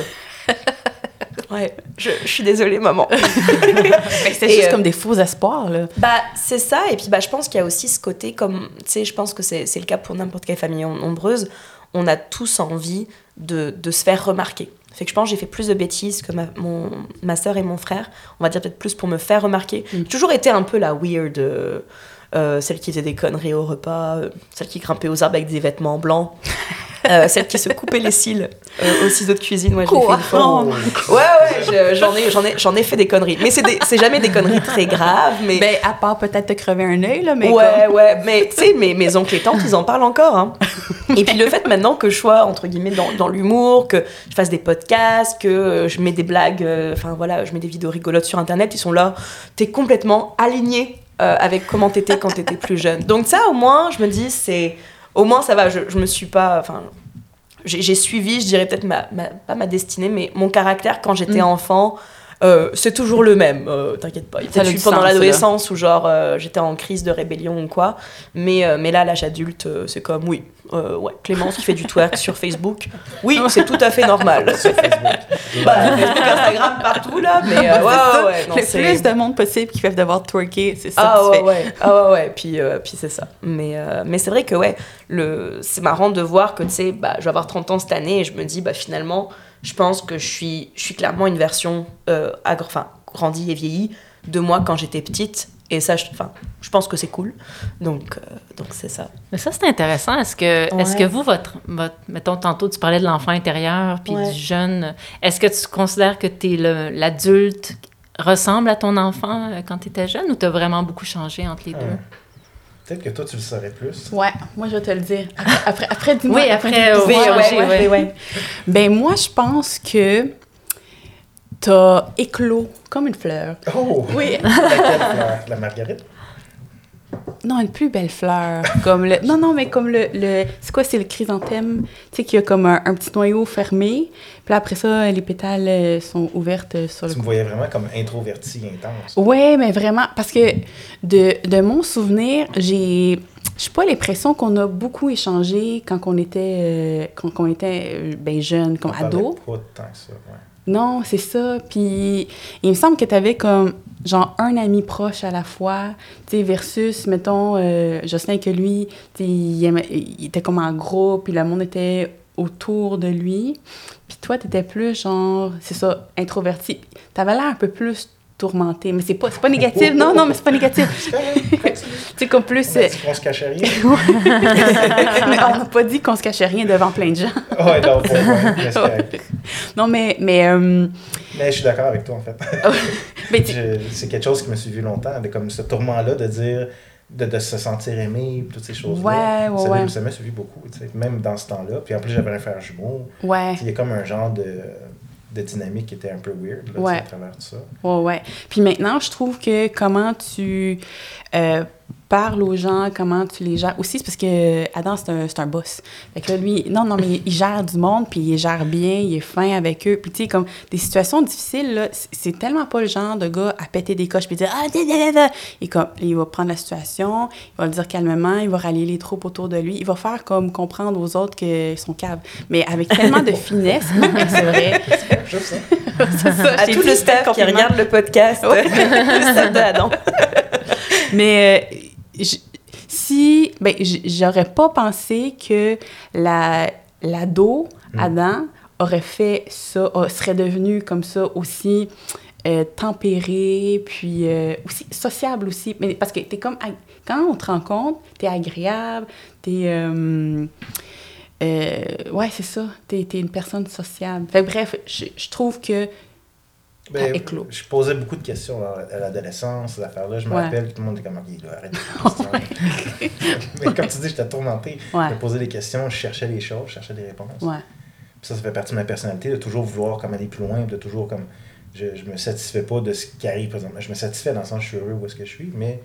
ouais, je, suis désolée, maman. c'est juste euh, comme des faux espoirs, là. Bah, c'est ça. Et puis, bah, je pense qu'il y a aussi ce côté, comme, tu sais, je pense que c'est le cas pour n'importe quelle famille nombreuse. On a tous envie de, de se faire remarquer. Fait que je pense que j'ai fait plus de bêtises que ma, mon, ma soeur et mon frère. On va dire peut-être plus pour me faire remarquer. Mmh. J'ai toujours été un peu la weird. Euh, euh, celle qui faisait des conneries au repas, euh, celle qui grimpait aux arbres avec des vêtements blancs. Euh, celle qui se coupait les cils euh, au ciseau de cuisine. Ouais, fait une fois. Ouais, ouais, j'en ai, j'en ai, j'en ai fait des conneries. Mais c'est, jamais des conneries très graves. Mais ben, à part peut-être te crever un œil, là. Mais ouais, ouais. Mais tu sais, mes, mes oncles et tantes, ils en parlent encore. Hein. Et puis le fait maintenant que je sois, entre guillemets, dans, dans l'humour, que je fasse des podcasts, que je mets des blagues, enfin voilà, je mets des vidéos rigolotes sur Internet, ils sont là. T'es complètement aligné euh, avec comment t'étais quand t'étais plus jeune. Donc ça, au moins, je me dis, c'est... Au moins, ça va, je, je me suis pas... Enfin, j'ai suivi, je dirais peut-être, ma, ma, pas ma destinée, mais mon caractère quand j'étais mm. enfant euh, c'est toujours le même, euh, t'inquiète pas. Ça eu pendant l'adolescence où genre euh, j'étais en crise de rébellion ou quoi, mais, mais là, l'âge adulte, c'est comme oui, ouais, Clémence qui fait du twerk sur Facebook, oui, c'est tout à fait normal. sur Facebook. Bah, Facebook, Instagram, partout là, mais ouais, ouais, non, Le plus de monde possible qui fait d'avoir twerké, c'est ça ah, ouais. Ouais. Ah ouais, ouais, puis, puis c'est ça. Mais, mais c'est vrai que ouais, c'est marrant de voir que tu sais, bah, je vais avoir 30 ans cette année et je me dis, bah finalement, je pense que je suis, je suis clairement une version euh, enfin, grandie et vieillie de moi quand j'étais petite. Et ça, je, enfin, je pense que c'est cool. Donc, euh, donc c'est ça. Mais ça, c'est intéressant. Est-ce que, est-ce que vous, votre, votre, mettons, tantôt, tu parlais de l'enfant intérieur, puis du jeune. Est-ce que tu considères que tu es l'adulte ressemble à ton enfant euh, quand tu étais jeune ou tu as vraiment beaucoup changé entre les deux? Peut-être que toi, tu le saurais plus. Ouais, moi, je vais te le dire. Après, après, dis-moi. Oui, après, après oui, oui, oui. Ben, moi, je pense que t'as éclos comme une fleur. Oh! Oui. La marguerite? Non, une plus belle fleur. comme le... Non, non, mais comme le... le... C'est quoi, c'est le chrysanthème? Tu sais, qui a comme un, petit noyau fermé. Puis après ça, les pétales euh, sont ouvertes sur le... Tu me voyais vraiment comme introverti, intense. Oui, mais vraiment, parce que de, de mon souvenir, j'ai... Je sais pas l'impression qu'on a beaucoup échangé quand on était, euh, quand on était euh, ben, jeune, comme ado. Pas que ça, ouais. Non, c'est ça. Puis il me semble que tu avais comme genre un ami proche à la fois, tu sais, versus, mettons, euh, Jocelyn que lui, il, il, était comme en groupe, puis le monde était autour de lui. Puis toi, tu étais plus genre, c'est ça, introverti. Tu avais l'air un peu plus tourmenté. Mais c'est pas, pas négatif. Non, non, mais c'est pas négatif. c'est comme plus. On a dit qu'on se cachait rien? mais on n'a pas dit qu'on se cachait rien devant plein de gens. ouais, non, pas, Non, mais. Mais, euh, mais je suis d'accord avec toi, en fait. c'est quelque chose qui m'a suivi longtemps, de, comme ce tourment-là de dire. De, de, se sentir aimé, toutes ces choses-là. Ouais, ouais, ça, ouais. ça m'a suivi beaucoup, même dans ce temps-là. Puis en plus, j'avais un frère jumeau. Ouais. Il y a comme un genre de de dynamique qui était un peu weird là, à travers tout ça. Ouais, ouais. Puis maintenant, je trouve que comment tu euh, parle aux gens, comment tu les gères. Aussi, c'est parce que Adam, c'est un, un, boss. Fait que lui, non, non, mais il gère du monde, puis il gère bien, il est fin avec eux. Puis tu sais, comme des situations difficiles, là, c'est tellement pas le genre de gars à péter des coches puis dire Ah, da, Et comme, il va prendre la situation, il va le dire calmement, il va rallier les troupes autour de lui, il va faire comme comprendre aux autres qu'ils sont caves. Mais avec tellement de finesse, c'est vrai. c'est ça. ça. À tout le staff qui regarde le podcast, le staff de Adam. mais. Euh, si, ben, j'aurais pas pensé que la l'ado, mm. Adam, aurait fait ça, serait devenu comme ça aussi euh, tempéré, puis euh, aussi sociable aussi. Mais parce que t'es comme... Quand on te rencontre, t'es agréable, t'es... Euh, ouais, c'est ça. T'es es une personne sociable. Fait bref, je, je trouve que ben, je posais beaucoup de questions à l'adolescence, ces affaires-là. Je me rappelle, tout le monde était comme, OK, là, arrête de Mais comme tu dis, j'étais tourmenté. Je posais des questions, je cherchais les choses, je cherchais des réponses. Puis ça, ça fait partie de ma personnalité, de toujours vouloir comme aller plus loin, de toujours comme. Je, je me satisfais pas de ce qui arrive présentement. Je me satisfais dans le sens je suis heureux où est-ce que je suis, mais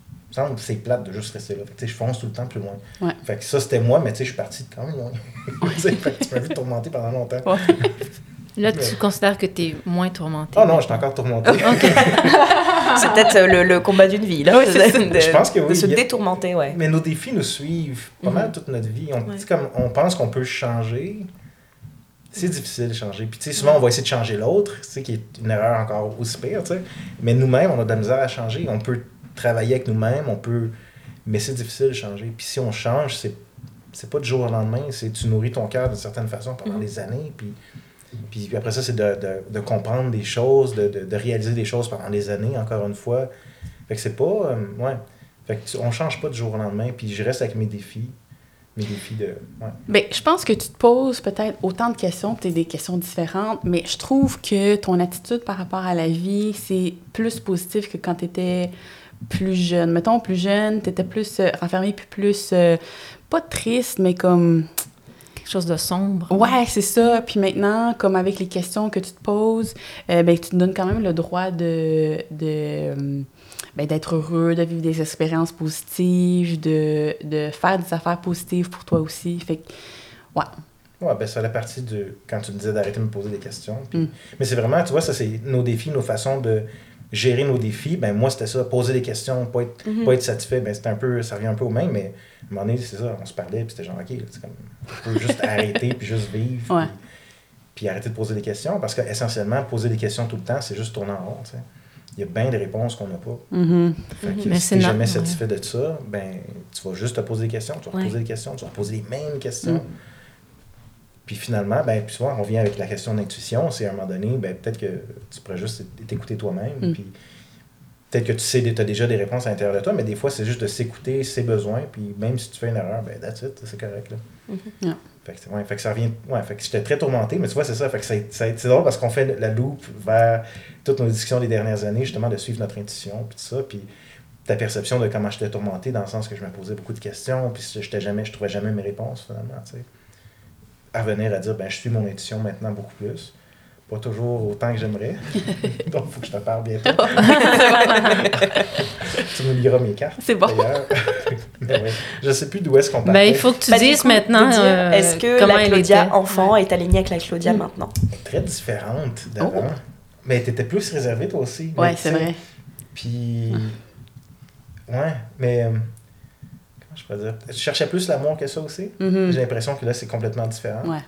il me semble que c'est plate de juste rester là. Fait je fonce tout le temps plus loin. Fait que ça, c'était moi, mais je suis parti quand même loin. fait que tu m'as vu tourmenter pendant longtemps. Là, tu considères que tu es moins tourmenté. Oh non, je suis encore tourmenté. c'est peut-être euh, le, combat d'une vie, là. je pense que oui. De se détourmenter, ouais. Mais nos défis nous suivent pas mal mhm. toute notre vie. On, comme, on pense qu'on peut changer. C'est difficile de changer. Puis, tu sais, souvent, on va essayer de changer l'autre, tu sais, qui est une erreur encore aussi pire, tu sais. Mais nous-mêmes, on a de la misère à changer. On peut travailler avec nous-mêmes, on peut... Mais c'est difficile de changer. Puis si on change, c'est c'est pas du jour au lendemain, c'est tu nourris ton cœur d'une certaine façon pendant mhm. des années, puis puis, après ça, c'est de, de, comprendre des choses, de, de, réaliser des choses pendant des années, encore une fois. Fait que c'est pas. Euh, ouais. Fait que on change pas du jour au lendemain, puis je reste avec mes défis. Mes défis de. Ouais. Bien, je pense que tu te poses peut-être autant de questions, peut-être des questions différentes, mais je trouve que ton attitude par rapport à la vie, c'est plus positif que quand tu étais plus jeune. Mettons, plus jeune, tu étais plus euh, renfermé, puis plus. Euh, pas triste, mais comme quelque chose de sombre. Ouais, c'est ça. Puis maintenant, comme avec les questions que tu te poses, euh, ben, tu te donnes quand même le droit de, de euh, ben, d'être heureux, de vivre des expériences positives, de, de, faire des affaires positives pour toi aussi. Fait que, ouais. Ouais, ben ça la partie de quand tu me disais d'arrêter de me poser des questions. Mm. Mais c'est vraiment, tu vois, ça c'est nos défis, nos façons de gérer nos défis. Ben moi, c'était ça, poser des questions, pas être, mm-hmm. pas être satisfait. Ben c'était un peu, ça revient un peu au même, mais à un moment donné, c'est ça, on se parlait, puis c'était genre, OK, c'est comme, on peut juste arrêter, puis juste vivre, puis, arrêter de poser des questions, parce qu'essentiellement, poser des questions tout le temps, c'est juste tourner en rond. Il y a bien des réponses qu'on n'a pas. Mm-hmm. Fait si tu n'es jamais satisfait de ça, ben, tu vas juste te poser des questions, tu vas poser des questions, tu vas poser les mêmes questions. Mm. Puis finalement, ben, puis souvent, on vient avec la question d'intuition. C'est à un moment donné, ben, peut-être que tu pourrais juste t'écouter toi-même. Mm. Puis peut-être que tu sais, tu as déjà des réponses à l'intérieur de toi, mais des fois, c'est juste de s'écouter ses besoins, puis même si tu fais une erreur, ben that's it, c'est correct. Là. Mm-hmm. fait, que, ouais, fait que ça revient. Ouais, fait que j'étais très tourmenté, mais tu vois, c'est ça. Fait que c'est drôle parce qu'on fait la loupe vers toutes nos discussions des dernières années, justement, de suivre notre intuition, puis tout ça, puis ta perception de comment j'étais tourmenté, dans le sens que je me posais beaucoup de questions, puis je jamais, je trouvais jamais mes réponses, finalement, tu sais. À venir à dire, ben, je suis mon intuition maintenant beaucoup plus pas toujours autant que j'aimerais. Donc, il faut que je te parle bientôt. tu me liras mes cartes. C'est bon. ouais. Je sais plus d'où est-ce qu'on parle. Ben, il faut que tu ben, dises maintenant euh, est-ce que la Claudia enfant est alignée avec la Claudia hmm. maintenant? Très différente d'avant. Oh. Mais tu étais plus réservée toi aussi. Oui, c'est vrai. Puis, ouais, mais euh, je peux dire? Tu cherchais plus l'amour que ça aussi. Mm-hmm. J'ai l'impression que là, c'est complètement différent. Ouais.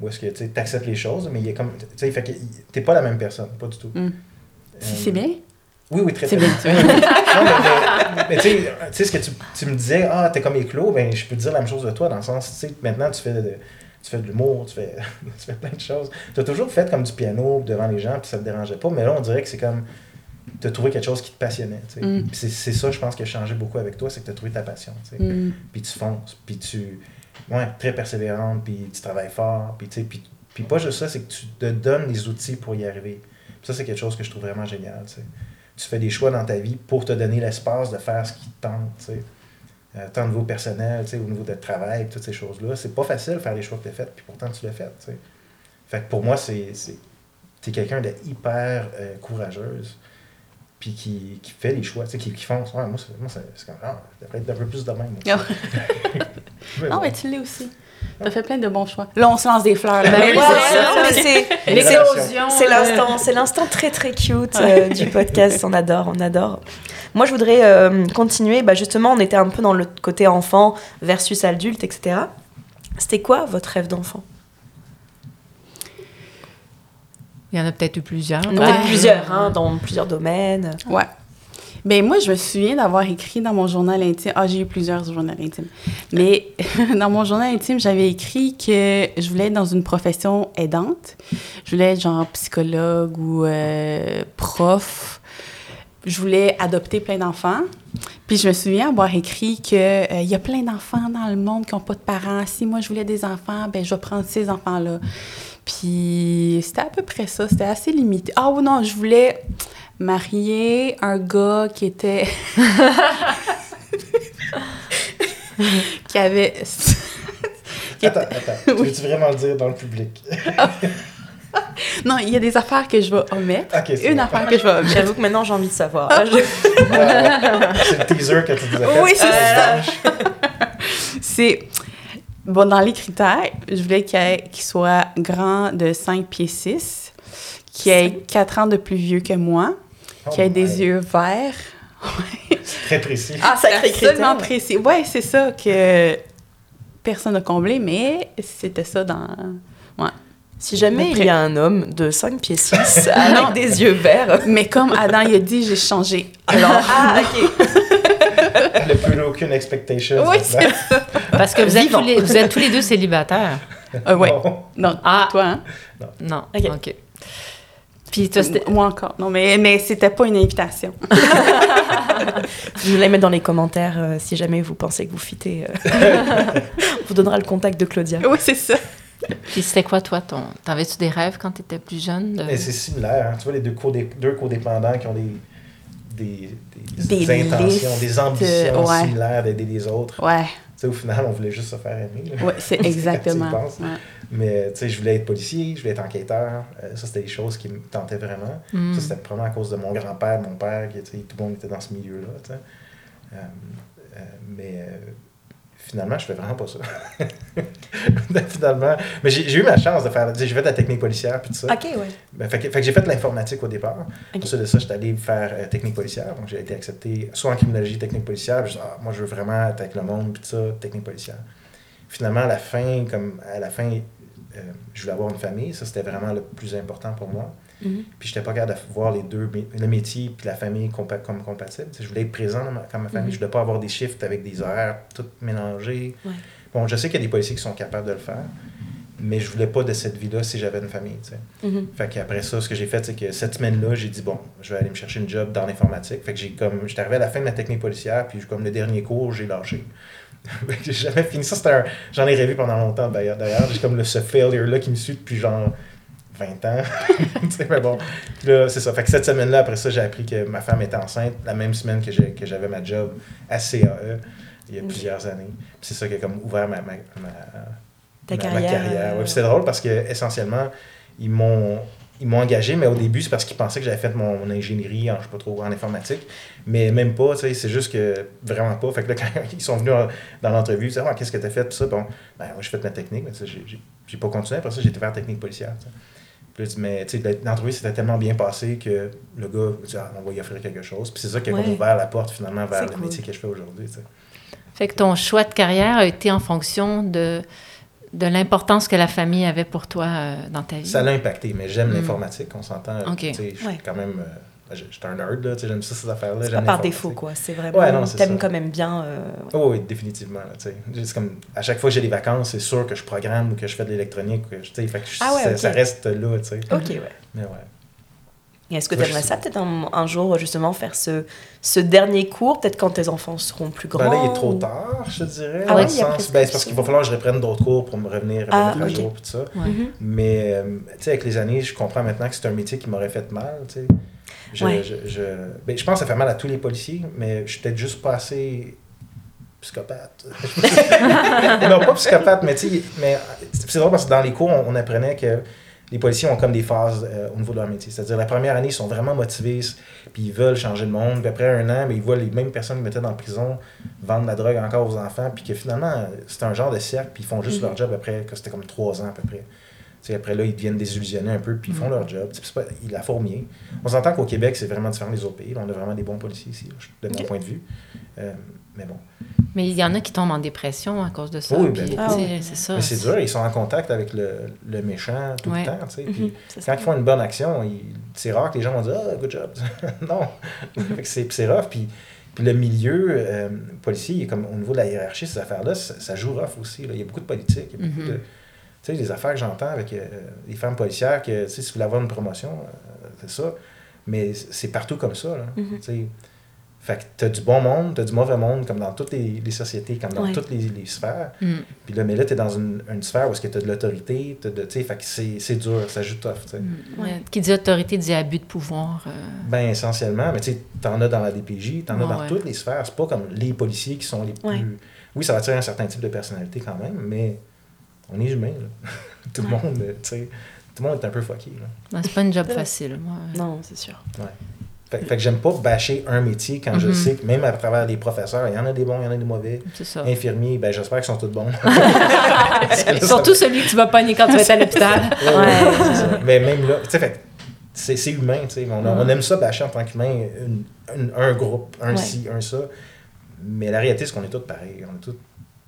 Ou est-ce que tu acceptes les choses, mais il est comme. Tu sais, fait que t'es pas la même personne, pas du tout. Hmm. c'est bien? Oui, oui, très, très bien. bien. mais, tu sais, ce que tu, tu, me disais, ah, t'es comme éclos, ben, je peux te dire la même chose de toi, dans le sens, tu sais, maintenant, tu fais de, tu fais de l'humour, tu fais, tu fais plein de choses. Tu as toujours fait comme du piano devant les gens, puis ça te dérangeait pas, mais là, on dirait que c'est comme, tu as trouvé quelque chose qui te passionnait. Mm. C'est ça, je pense, qui a changé beaucoup avec toi, c'est que tu as trouvé ta passion. Mm. Puis tu fonces, puis tu ouais, très persévérante, puis tu travailles fort, puis tu puis, puis pas juste ça, c'est que tu te donnes les outils pour y arriver. ça, c'est quelque chose que je trouve vraiment génial, tu fais des choix dans ta vie pour te donner l'espace de faire ce qui te tente. Euh, tant au niveau personnel, au niveau de travail, toutes ces choses-là. C'est pas facile de faire les choix que tu as faits, puis pourtant tu l'as fait, tu sais. Fait que pour moi, c'est... Tu es quelqu'un de hyper euh, courageuse puis qui, qui, fait les choix, tu sais, qui, qui font. Ouais, moi, c'est, moi, c'est, comme, ah, je devrais être un peu plus de même. non, mais tu l'es aussi. Tu as fait plein de bons choix. Là, on se lance des fleurs. Là. Ben, c'est, c'est, l'instant, c'est l'instant très, très cute euh, du podcast. On adore, on adore. Moi, je voudrais euh, continuer. Bah, justement, on était un peu dans le côté enfant versus adulte, etc. C'était quoi votre rêve d'enfant? Il y en a peut-être eu plusieurs. Ouais. plusieurs, hein, dans plusieurs domaines. Ouais. Ben moi, je me souviens d'avoir écrit dans mon journal intime. Ah, j'ai eu plusieurs journaux intimes. Mais dans mon journal intime, j'avais écrit que je voulais être dans une profession aidante. Je voulais être genre psychologue ou euh, prof. Je voulais adopter plein d'enfants. Puis je me souviens avoir écrit qu'il euh, y a plein d'enfants dans le monde qui n'ont pas de parents. Si moi je voulais des enfants, ben je vais prendre ces enfants-là. Puis c'était à peu près ça. C'était assez limité. Ah oh, non, je voulais marier un gars qui était. qui avait. attends, attends. Tu veux-tu vraiment le dire dans le public? non, il y a des affaires que je vais omettre. Une affaire que je vais omettre. J'avoue que maintenant j'ai envie de savoir. c'est le teaser que tu disais. Oui, c'est ça. c'est. Bon, dans les critères, je voulais qu'il soit grand de 5 pieds 6, qu'il ait 4 ans de plus vieux que moi, oh qu'il ait des yeux verts. C'est très précis. Ah, c'est absolument précis. Ouais, c'est ça que personne n'a comblé, mais c'était ça dans. Ouais. Si jamais il y a un homme de 5 pieds 6 avec des yeux verts. Mais comme Adam il a dit, j'ai changé. Alors, ah, ok. N'a plus aucune expectation. Oui, c'est ça. Parce que vous êtes, tous les, vous êtes tous les deux célibataires. Euh, oui. Non. Ah. Toi, hein? Non. Non. OK. Puis toi, Moi encore. Non, mais, mais c'était pas une invitation. vous nous la mettre dans les commentaires euh, si jamais vous pensez que vous fitez. Euh. on vous donnera le contact de Claudia. Oui, c'est ça. Puis c'était quoi, toi? Ton... T'avais-tu des rêves quand tu étais plus jeune? C'est similaire. Hein. Tu vois, les deux, deux codépendants qui ont des, des, des, intentions, des ambitions similaires d'aider les autres. Ouais. Tu sais, au final, on voulait juste se faire aimer. Oui, c'est exactement. Mais tu sais, je voulais être policier, je voulais être enquêteur. Euh, ça, c'était des choses qui me tentaient vraiment. Mm. Ça, c'était vraiment à cause de mon grand-père, mon père, qui, tout le monde était dans ce milieu-là. Euh, euh, mais finalement, je fais vraiment pas ça. finalement. Mais j'ai eu ma chance de faire. J'ai fait de la technique policière puis tout ça. OK, oui. Ben, fait que, j'ai fait de l'informatique au départ. Ensuite de ça, j'étais allé faire euh, technique policière. Donc, j'ai été accepté soit en criminologie, technique policière. Puis, ah, moi, je veux vraiment être avec le monde puis tout ça, technique policière. Finalement, à la fin, comme à la fin, euh, je voulais avoir une famille. Ça, c'était vraiment le plus important pour moi. Mhm. Puis, je n'étais pas capable de voir les deux, le métier puis la famille comme compatibles. je voulais être présent dans ma, famille. Je ne Je voulais pas avoir des shifts avec des horaires tout mélangés. Bon, je sais qu'il y a des policiers qui sont capables de le faire, mais je voulais pas de cette vie-là si j'avais une famille. Mhm. Fait qu'après ça, ce que j'ai fait, c'est que cette semaine-là, j'ai dit, bon, je vais aller me chercher une job dans l'informatique. Fait que j'ai comme, j'étais arrivé à la fin de ma technique policière, puis comme le dernier cours, j'ai lâché. j'ai jamais fini. Ça, c'était J'en ai rêvé pendant longtemps d'ailleurs. D'ailleurs, j'ai comme le, ce failure-là qui me suit depuis genre 20 ans. mais bon, là, c'est ça. Fait que cette semaine-là, après ça, j'ai appris que ma femme était enceinte la même semaine que, que j'avais ma job à CAE, il y a plusieurs années. c'est ça qui a comme ouvert ma, ma, Ta carrière. Ouais, c'est drôle parce que essentiellement, ils m'ont ils m'ont engagé, mais au début, c'est parce qu'ils pensaient que j'avais fait mon, ingénierie en, je sais pas trop, en informatique. Mais même pas, tu sais, c'est juste que vraiment pas. Fait que là, quand ils sont venus dans l'entrevue, ils disaient, ah, qu'est-ce que tu as fait, tout ça? Bon, ben, moi, j'ai fait ma technique, mais j'ai pas continué. Après ça, j'ai été faire technique policière. Mais l'entrevue s'était tellement bien passé que le gars dit ah, on va y offrir quelque chose. Puis c'est ça qui a ouvert la porte finalement vers le métier que je fais aujourd'hui. Fait que ton choix de carrière a été en fonction de, de l'importance que la famille avait pour toi euh, dans ta vie? Ça l'a impacté, mais j'aime mm. l'informatique, on s'entend. Je suis quand même. Euh, J'étais un nerd, là, j'aime ça, ces affaires-là. C'est pas par défaut, quoi. C'est vraiment. Ouais, T'aimes quand même bien. Euh... Oh, oui, définitivement. comme, à chaque fois que j'ai des vacances, c'est sûr que je programme ou que je fais de l'électronique. Fait que ah ouais, ça, reste là, tu sais. Ok, ouais. Mais ouais. Est-ce que tu aimerais ça peut-être un, jour justement faire ce, ce dernier cours, peut-être quand tes enfants seront plus grands? Ben là, il est trop tard, je dirais. Ah ouais, sens, ben, c'est parce qu'il va falloir que je reprenne d'autres cours pour me revenir, ah, à jour et tout ça. Mhm. Mais euh, tu sais, avec les années, je comprends maintenant que c'est un métier qui m'aurait fait mal. Tu sais. Je, je, je, ben, je pense que ça fait mal à tous les policiers, mais je suis peut-être juste pas assez psychopathe. non, pas psychopathe, mais tu sais, mais c'est drôle parce que dans les cours, on, apprenait que les policiers ont comme des phases euh, au niveau de leur métier. C'est-à-dire, la première année, ils sont vraiment motivés, puis ils veulent changer le monde. Puis après un an, mais ils voient les mêmes personnes qui mettaient dans la prison vendre la drogue encore aux enfants, puis que finalement, c'est un genre de cercle, puis ils font juste mm-hmm. leur job après, que c'était comme trois ans à peu près. Après là, ils deviennent désillusionnés un peu, puis ils font mm. leur job. Pas, ils la fourmier. On s'entend qu'au Québec, c'est vraiment différent des autres pays. on a vraiment des bons policiers ici, de mon point de vue. Euh, mais bon. Mais il y en a qui tombent en dépression à cause de ça. Oui, ben, ah c'est ça. Mais c'est dur, ils sont en contact avec le, le méchant tout le temps. Puis mhm, quand ils font une bonne action, c'est rare que les gens vont dire Ah, good job. non. c'est rough. Puis, puis le milieu euh, policier, comme au niveau de la hiérarchie, ces affaires-là, ça, joue rough aussi. Il y a beaucoup de politique. Il y a beaucoup mhm. de sais, les affaires que j'entends avec euh, les femmes policières, que, tu sais, si vous voulez avoir une promotion, euh, c'est ça. Mais c'est partout comme ça, là. Mm-hmm. Tu sais. Fait que t'as du bon monde, t'as du mauvais monde, comme dans toutes les, les sociétés, comme dans toutes les, les sphères. Mm. Puis là, mais là, t'es dans une, une sphère où est-ce que t'as de l'autorité, tu sais, fait que c'est dur, ça joue tough, tu sais. Mm. Ouais. Qui dit autorité dit abus de pouvoir. Euh... Ben, essentiellement, mais tu sais, t'en as dans la DPJ, t'en as dans toutes les sphères. C'est pas comme les policiers qui sont les plus... Oui, ça va attirer un certain type de personnalité quand même, mais on est humain, là. tout le monde, tu sais, tout le monde est un peu fucké, là. c'est pas une job facile, moi. Non, c'est sûr. Ouais. Fait, que j'aime pas bâcher un métier quand je mm-hmm. sais que même à travers les professeurs, il y en a des bons, il y en a des mauvais. C'est ça. Infirmiers, ben j'espère qu'ils sont tous bons. Surtout celui que tu vas pogner quand tu vas être à l'hôpital. ouais, Mais même là, tu sais, c'est humain, tu sais. On, on, mm-hmm. aime ça bâcher en tant qu'humain un groupe, un ci, un ça. Mais la réalité, c'est qu'on est tous pareils. On est tous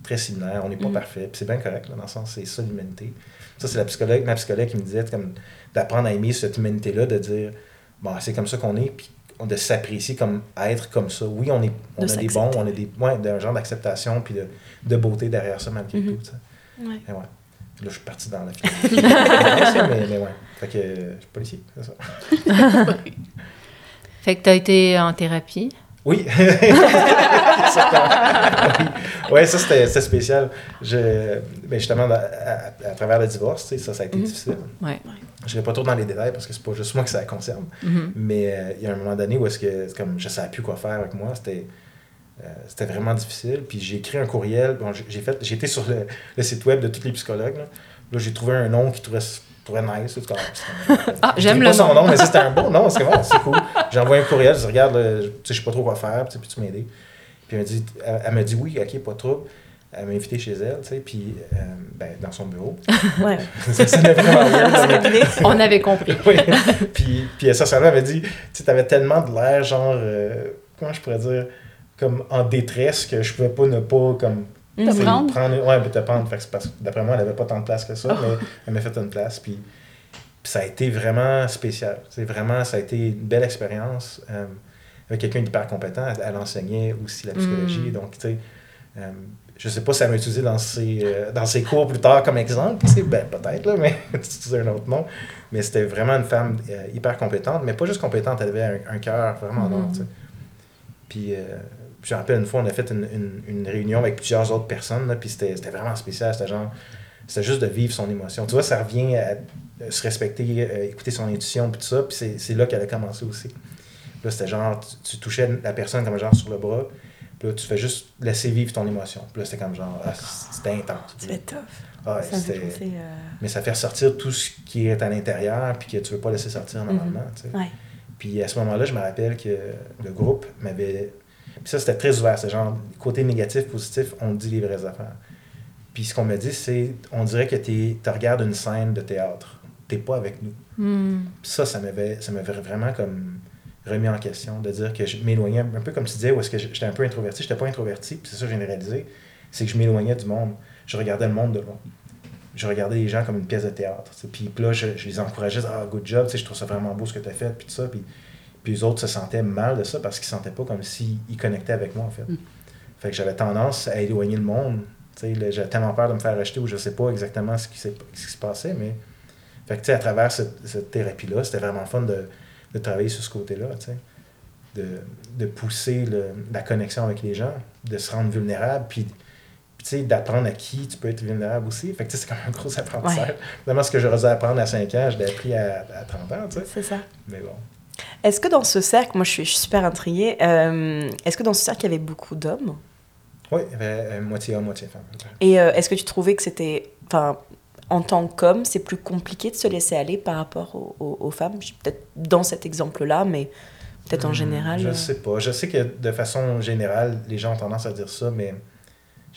très similaires, on n'est pas mm. parfait. c'est bien correct, là, dans le sens, c'est ça l'humanité. Ça, c'est la psychologue, ma psychologue qui me disait comme d'apprendre à aimer cette humanité-là, de dire bon, c'est comme ça qu'on est, puis de s'apprécier comme être comme ça. Oui, on, est, on a des bons, on a des. Ouais, un genre d'acceptation, puis de, de, beauté derrière ça, malgré mm-hmm. tout. Ouais. Et ouais. Là, je suis parti dans la mais, mais ouais. Fait que je suis policier, c'est ça. fait que tu as été en thérapie? Oui. oui. ça c'était spécial. Je, ben, justement, à, travers le divorce, ça, ça a été mhm. difficile. Ouais. Je ne vais pas trop dans les détails parce que c'est pas juste moi que ça concerne. Mhm. Mais euh, il y a un moment donné où est-ce que comme je savais plus quoi faire avec moi. C'était. Euh, c'était vraiment difficile. Puis j'ai écrit un courriel. Bon, j'ai fait, été sur le, site web de tous les psychologues. Là, là j'ai trouvé un nom qui trouvait trouvais nice. ah, j'aime le nom. nom. mais c'était un bon nom, c'est bon, c'est cool. J'ai envoyé un courriel, je dis, regarde, je sais pas trop quoi faire, puis tu m'aider. Puis elle m'a dit, elle, m'a dit oui, ok, pas trop. Elle m'a invité chez elle, tu sais, puis euh, ben, dans son bureau. Ouais. ça, vraiment On avait compris. oui. Puis, puis essentiellement, elle m'a dit, tu sais, avais tellement de l'air, genre, euh, comment je pourrais dire, comme en détresse que je pouvais pas ne pas, comme, te prendre? prendre ouais, te prendre. parce d'après moi, elle n'avait pas tant de place que ça, mais elle m'a fait une place. Puis, ça a été vraiment spécial. C'est vraiment, ça a été une belle expérience. Euh, avec quelqu'un d'hyper compétent, elle, enseignait aussi la psychologie. Mm. Donc, tu sais, euh, je sais pas si elle m'a utilisé dans ses, euh, dans ses cours plus tard comme exemple, ben, peut-être, là, mais c'est un autre nom. Mais c'était vraiment une femme hyper compétente, mais pas juste compétente, elle avait un, cœur vraiment mm. Puis, je me rappelle une fois, on a fait une, une, réunion avec plusieurs autres personnes, puis c'était vraiment spécial. C'était genre, c'était juste de vivre son émotion. Tu vois, ça revient à se respecter, euh, écouter son intuition, puis tout ça, puis c'est là qu'elle a commencé aussi. Là, c'était genre, tu, touchais la personne comme genre sur le bras, puis là, tu fais juste laisser vivre ton émotion. Puis là, c'était comme genre, ah, c'était intense. C'était tough. Ah, ça euh, Mais ça fait ressortir tout ce qui est à l'intérieur, puis que tu veux pas laisser sortir normalement. Mhm. Puis à ce moment-là, je me rappelle que le groupe m'avait puis ça, c'était très ouvert. C'est genre, côté négatif, positif, on dit les vraies affaires. Puis ce qu'on me dit, c'est, on dirait que tu regardes une scène de théâtre. T'es pas avec nous. Hmm. ça, ça m'avait, ça m'avait vraiment comme remis en question, de dire que je m'éloignais, un peu comme tu disais, où est-ce que j'étais un peu introverti. J'étais pas introverti, puis c'est ça que j'ai réalisé, c'est que je m'éloignais du monde. Je regardais le monde de loin. Je regardais les gens comme une pièce de théâtre. Puis là, je, les encourageais, ah, good job, je trouve ça vraiment beau ce que tu as fait, puis tout ça. Puis puis les autres se sentaient mal de ça parce qu'ils ne sentaient pas comme s'ils connectaient avec moi, en fait. Mm. Fait que j'avais tendance à éloigner le monde. J'avais tellement peur de me faire acheter ou je ne sais pas exactement ce qui, ce qui se passait, mais. Fait que, à travers cette, thérapie-là, c'était vraiment fun de, de, travailler sur ce côté-là, de, de pousser le, la connexion avec les gens, de se rendre vulnérable, puis d'apprendre à qui tu peux être vulnérable aussi. Fait que c'est comme un gros apprentissage. Ouais. ce que j'aurais dû apprendre à 5 ans, je l'ai appris à, à 30 ans. C'est ça. Mais bon. Est-ce que dans ce cercle, moi je suis, super intriguée, euh, est-ce que dans ce cercle il y avait beaucoup d'hommes? Oui, il y avait euh, moitié homme, moitié femme. Et euh, est-ce que tu trouvais que c'était, enfin, en tant qu'homme, c'est plus compliqué de se laisser aller par rapport aux, femmes? Peut-être dans cet exemple-là, mais peut-être en hmm, général. Je ne sais pas. Je sais que de façon générale, les gens ont tendance à dire ça, mais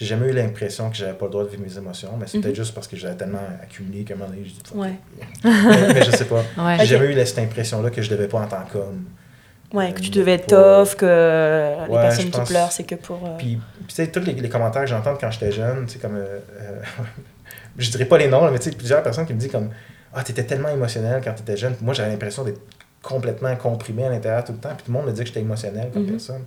j'ai jamais eu l'impression que j'avais pas le droit de vivre mes émotions, mais c'est peut-être juste parce que j'avais tellement accumulé qu'à un moment donné, je dis Ouais. mais, mais je sais pas. Ouais. J'ai jamais eu cette impression-là que je devais pas en tant qu'homme. Ouais, que tu Euh, devais être pour- tough, que les personnes qui pleurent, c'est que pour. euh, Puis, tu sais, tous les, les commentaires que j'entends quand j'étais jeune, sais, comme. euh, euh, je dirais pas les noms, mais tu sais, plusieurs personnes qui me disent comme Ah, t'étais tellement émotionnel quand t'étais jeune. Puis moi, j'avais l'impression d'être complètement comprimé à l'intérieur tout le temps. Puis tout le monde me dit que j'étais émotionnel comme Mhm. personne.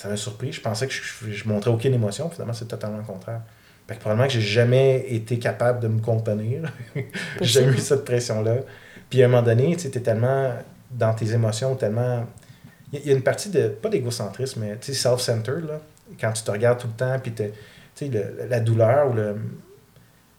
Ça m'a surpris. Je pensais que je, je montrais aucune émotion. Finalement, c'est totalement le contraire. Fait que probablement que j'ai jamais été capable de me contenir. j'ai jamais eu cette pression-là. Puis à un moment donné, tu t'es tellement dans tes émotions, tellement. Il y a- une partie de, pas d'égocentrisme, mais self-centered, là. Quand tu te regardes tout le temps, puis tu sais, la douleur ou le,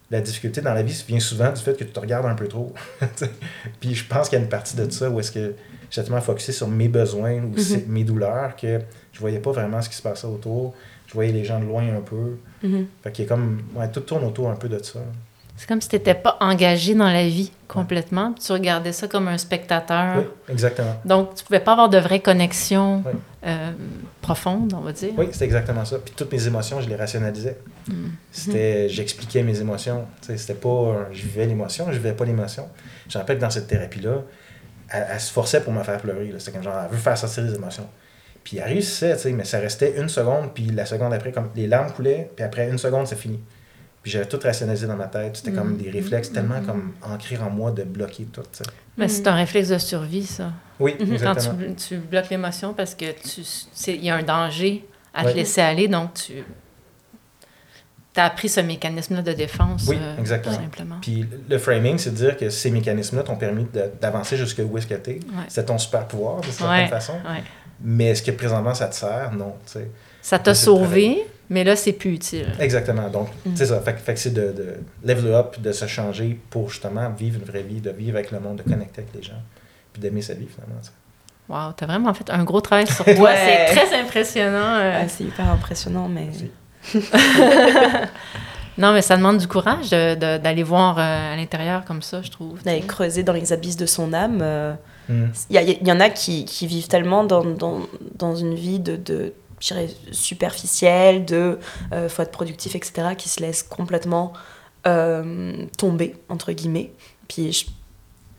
la difficulté dans la vie vient souvent du fait que tu te regardes un peu trop. Puis je pense qu'il y a une partie de ça où est-ce que j'étais tellement focusé sur mes besoins ou c'est- mes douleurs que je voyais pas vraiment ce qui se passait autour. Je voyais les gens de loin un peu. mhm. Fait qu'il comme. Ouais, tout tourne autour un peu de ça. C'est comme si tu n'étais pas engagé dans la vie complètement, tu regardais ça comme un spectateur. Oui, exactement. Donc, tu pouvais pas avoir de vraie connexion Oui. euh, profonde, on va dire. Oui, c'était exactement ça. Puis toutes mes émotions, je les rationalisais. C'était, j'expliquais mes émotions. C'était pas, je vivais l'émotion, je vivais pas l'émotion. Je me rappelle que dans cette thérapie-là, elle, elle se forçait pour me faire pleurer. C'était comme genre, elle veut faire sortir les émotions. Puis elle réussissait, tu sais, mais ça restait une seconde, puis la seconde après, comme les larmes coulaient, puis après une seconde, c'est fini. Puis j'avais tout rationalisé dans ma tête. C'était comme des réflexes tellement comme ancrés en moi de bloquer tout. tu sais. Mais c'est un réflexe de survie, ça. Oui, Quand exactement. tu, tu bloques l'émotion parce que tu c'est- il y a un danger à Ouais. te laisser aller, donc tu as appris ce mécanisme-là de défense. Oui, euh, exactement. Tout simplement. Puis le framing, c'est de dire que ces mécanismes-là t'ont permis d'avancer jusqu'à où est-ce que t'es. Ouais. C'est ton super pouvoir, de certaine Ouais, façon. ouais. Mais est-ce que présentement ça te sert? Non, tu sais. Ça t'a sauvé, mais là, c'est plus utile. Exactement. Donc, c'est ça. Fait, que- fait que c'est de, de level up, de se changer pour justement vivre une vraie vie, de vivre avec le monde, de connecter avec les gens, puis d'aimer sa vie finalement. tu sais. Wow, t'as vraiment fait un gros travail sur toi. Ouais. C'est très impressionnant. euh. C'est hyper impressionnant, mais. Non, mais ça demande du courage d'aller voir euh, à l'intérieur comme ça, je trouve. D'aller creuser dans les abysses de son âme. euh, Hmm. Il y, en a qui, qui vivent tellement dans, dans, dans une vie de, de superficielle, de euh, faut être productif, etc., qui se laissent complètement euh, tomber, entre guillemets. Puis je,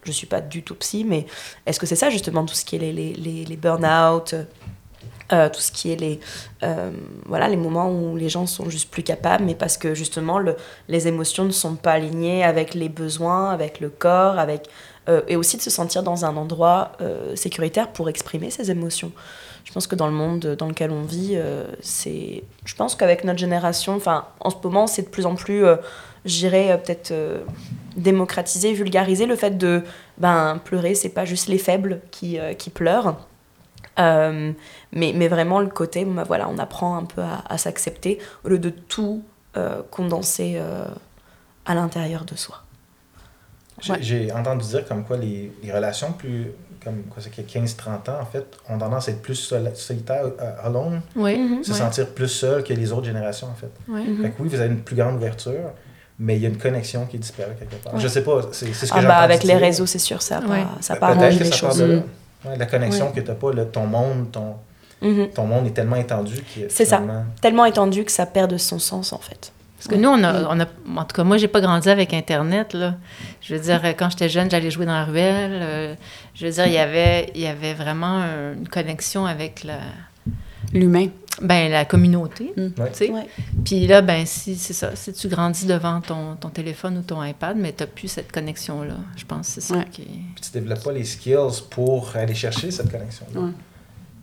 je suis pas du tout psy, mais est-ce que c'est ça justement tout ce qui est les, les, les, les burn-out, euh, tout ce qui est les, euh, voilà, les moments où les gens sont juste plus capables, mais parce que justement le, les émotions ne sont pas alignées avec les besoins, avec le corps, avec euh, et aussi de se sentir dans un endroit sécuritaire pour exprimer ses émotions. Je pense que dans le monde dans lequel on vit, c'est, je pense qu'avec notre génération, enfin, en ce moment, c'est de plus en plus, j'irais peut-être démocratiser, vulgariser le fait de, ben, pleurer, c'est pas juste les faibles qui, qui pleurent. Euh, mais, mais vraiment le côté, ben, voilà, on apprend un peu à, à s'accepter au lieu de tout euh, condenser euh, à l'intérieur de soi. J'ai- Ouais. J'ai entendu dire comme quoi les, les relations plus, comme quoi c'est que 15-30 ans, en fait, ont tendance à être plus sol- solitaires, euh, alone, Oui. Mhm. se Ouais. sentir plus seul que les autres générations, en fait. oui. Mhm. Fait que oui, vous avez une plus grande ouverture, mais il y a une connexion qui disparaît quelque part. Ouais. Je sais pas, c'est c'est ce que Ah bah avec les réseaux, c'est sûr, ça a Ouais. pas, ça pas arrangé Peut-être que les ça part choses. Ouais, la connexion Ouais. que t'as pas, là, ton monde, ton, Mhm. ton monde est tellement étendu que C'est ça. Tellement étendu que ça perd de son sens en fait. Parce que nous, on a, on a, en tout cas, moi, j'ai pas grandi avec Internet, là. Je veux dire, quand j'étais jeune, j'allais jouer dans la ruelle. euh, je veux dire, il y avait, il y avait vraiment un- une connexion avec la, L'humain. ben, la communauté, Mm. tu sais. Ouais. Puis là, ben, si, c'est ça, si tu grandis devant ton, ton téléphone ou ton iPad, mais tu plus cette connexion-là. Je pense que c'est ça Ouais. qui est... Puis tu développes pas les skills pour aller chercher cette connexion. Ouais.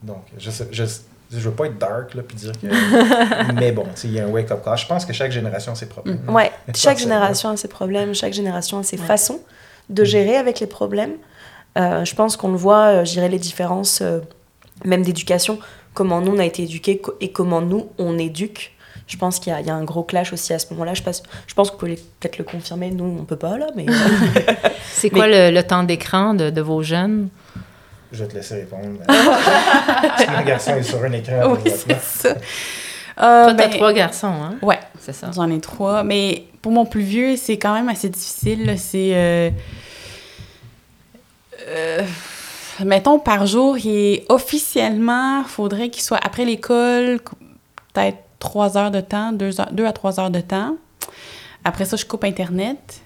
Donc, je sais, je, je veux pas être dark là puis dire que mais bon, tu sais, il y a un wake up call. Je pense que chaque génération a ses problèmes. Ouais, chaque génération a ses problèmes, chaque génération a ses façons de gérer avec les problèmes. Euh, je pense qu'on le voit, euh, je dirais les différences, euh, même d'éducation, comment nous on a été éduqués et comment nous on éduque. Je pense qu'il y, a- il y a un gros clash aussi à ce moment-là. Je, pense- je pense que vous pouvez peut-être le confirmer. Nous, on peut pas là, mais C'est quoi le, le temps d'écran de, de vos jeunes? Je vais te laisser répondre. Mon garçon est sur un écran. oui, c'est ça. Toi, Euh, t'as ben, trois garçons, hein? Ouais, C'est ça. j'en ai trois. Mais pour mon plus vieux, c'est quand même assez difficile. C'est. euh, euh, mettons, par jour, est officiellement, faudrait qu'il soit après l'école, peut-être trois heures de temps, deux, deux à trois heures de temps. Après ça, je coupe Internet.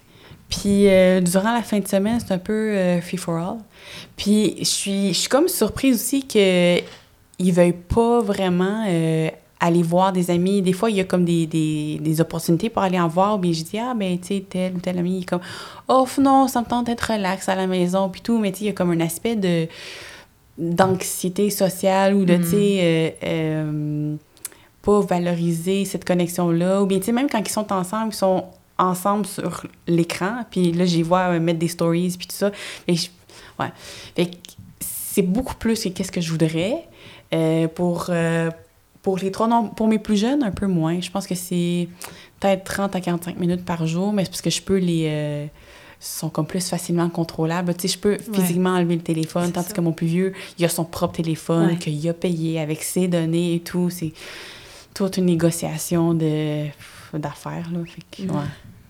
Puis euh, durant la fin de semaine, c'est un peu euh, free for all. Puis je suis, je suis comme surprise aussi qu'ils ne veuillent pas vraiment euh, aller voir des amis. Des fois, il y a comme des, des, des opportunités pour aller en voir. Puis je dis, ah, ben, tu sais, tel ou tel ami, il est comme, oh, non, ça me tente d'être relax à la maison, puis tout. Mais tu sais, il y a comme un aspect de d'anxiété sociale ou de, tu sais, mm. pas valoriser cette connexion-là. Ou bien, tu sais, même quand ils sont ensemble, ils sont ensemble sur l'écran. Puis là, j'y vois euh, mettre des stories, puis tout ça. Et ouais. Fait c'est beaucoup plus que qu'est-ce que je voudrais. Euh, pour, euh, pour les trois, non, pour mes plus jeunes, un peu moins. Je pense que c'est peut-être 30 à 45 minutes par jour, mais c'est parce que je peux les... sont comme plus facilement contrôlables. Tu sais, je peux physiquement enlever le téléphone, tandis que mon plus vieux, il a son propre téléphone qu'il a payé avec ses données et tout. C'est toute une négociation de d'affaires. Là. Fait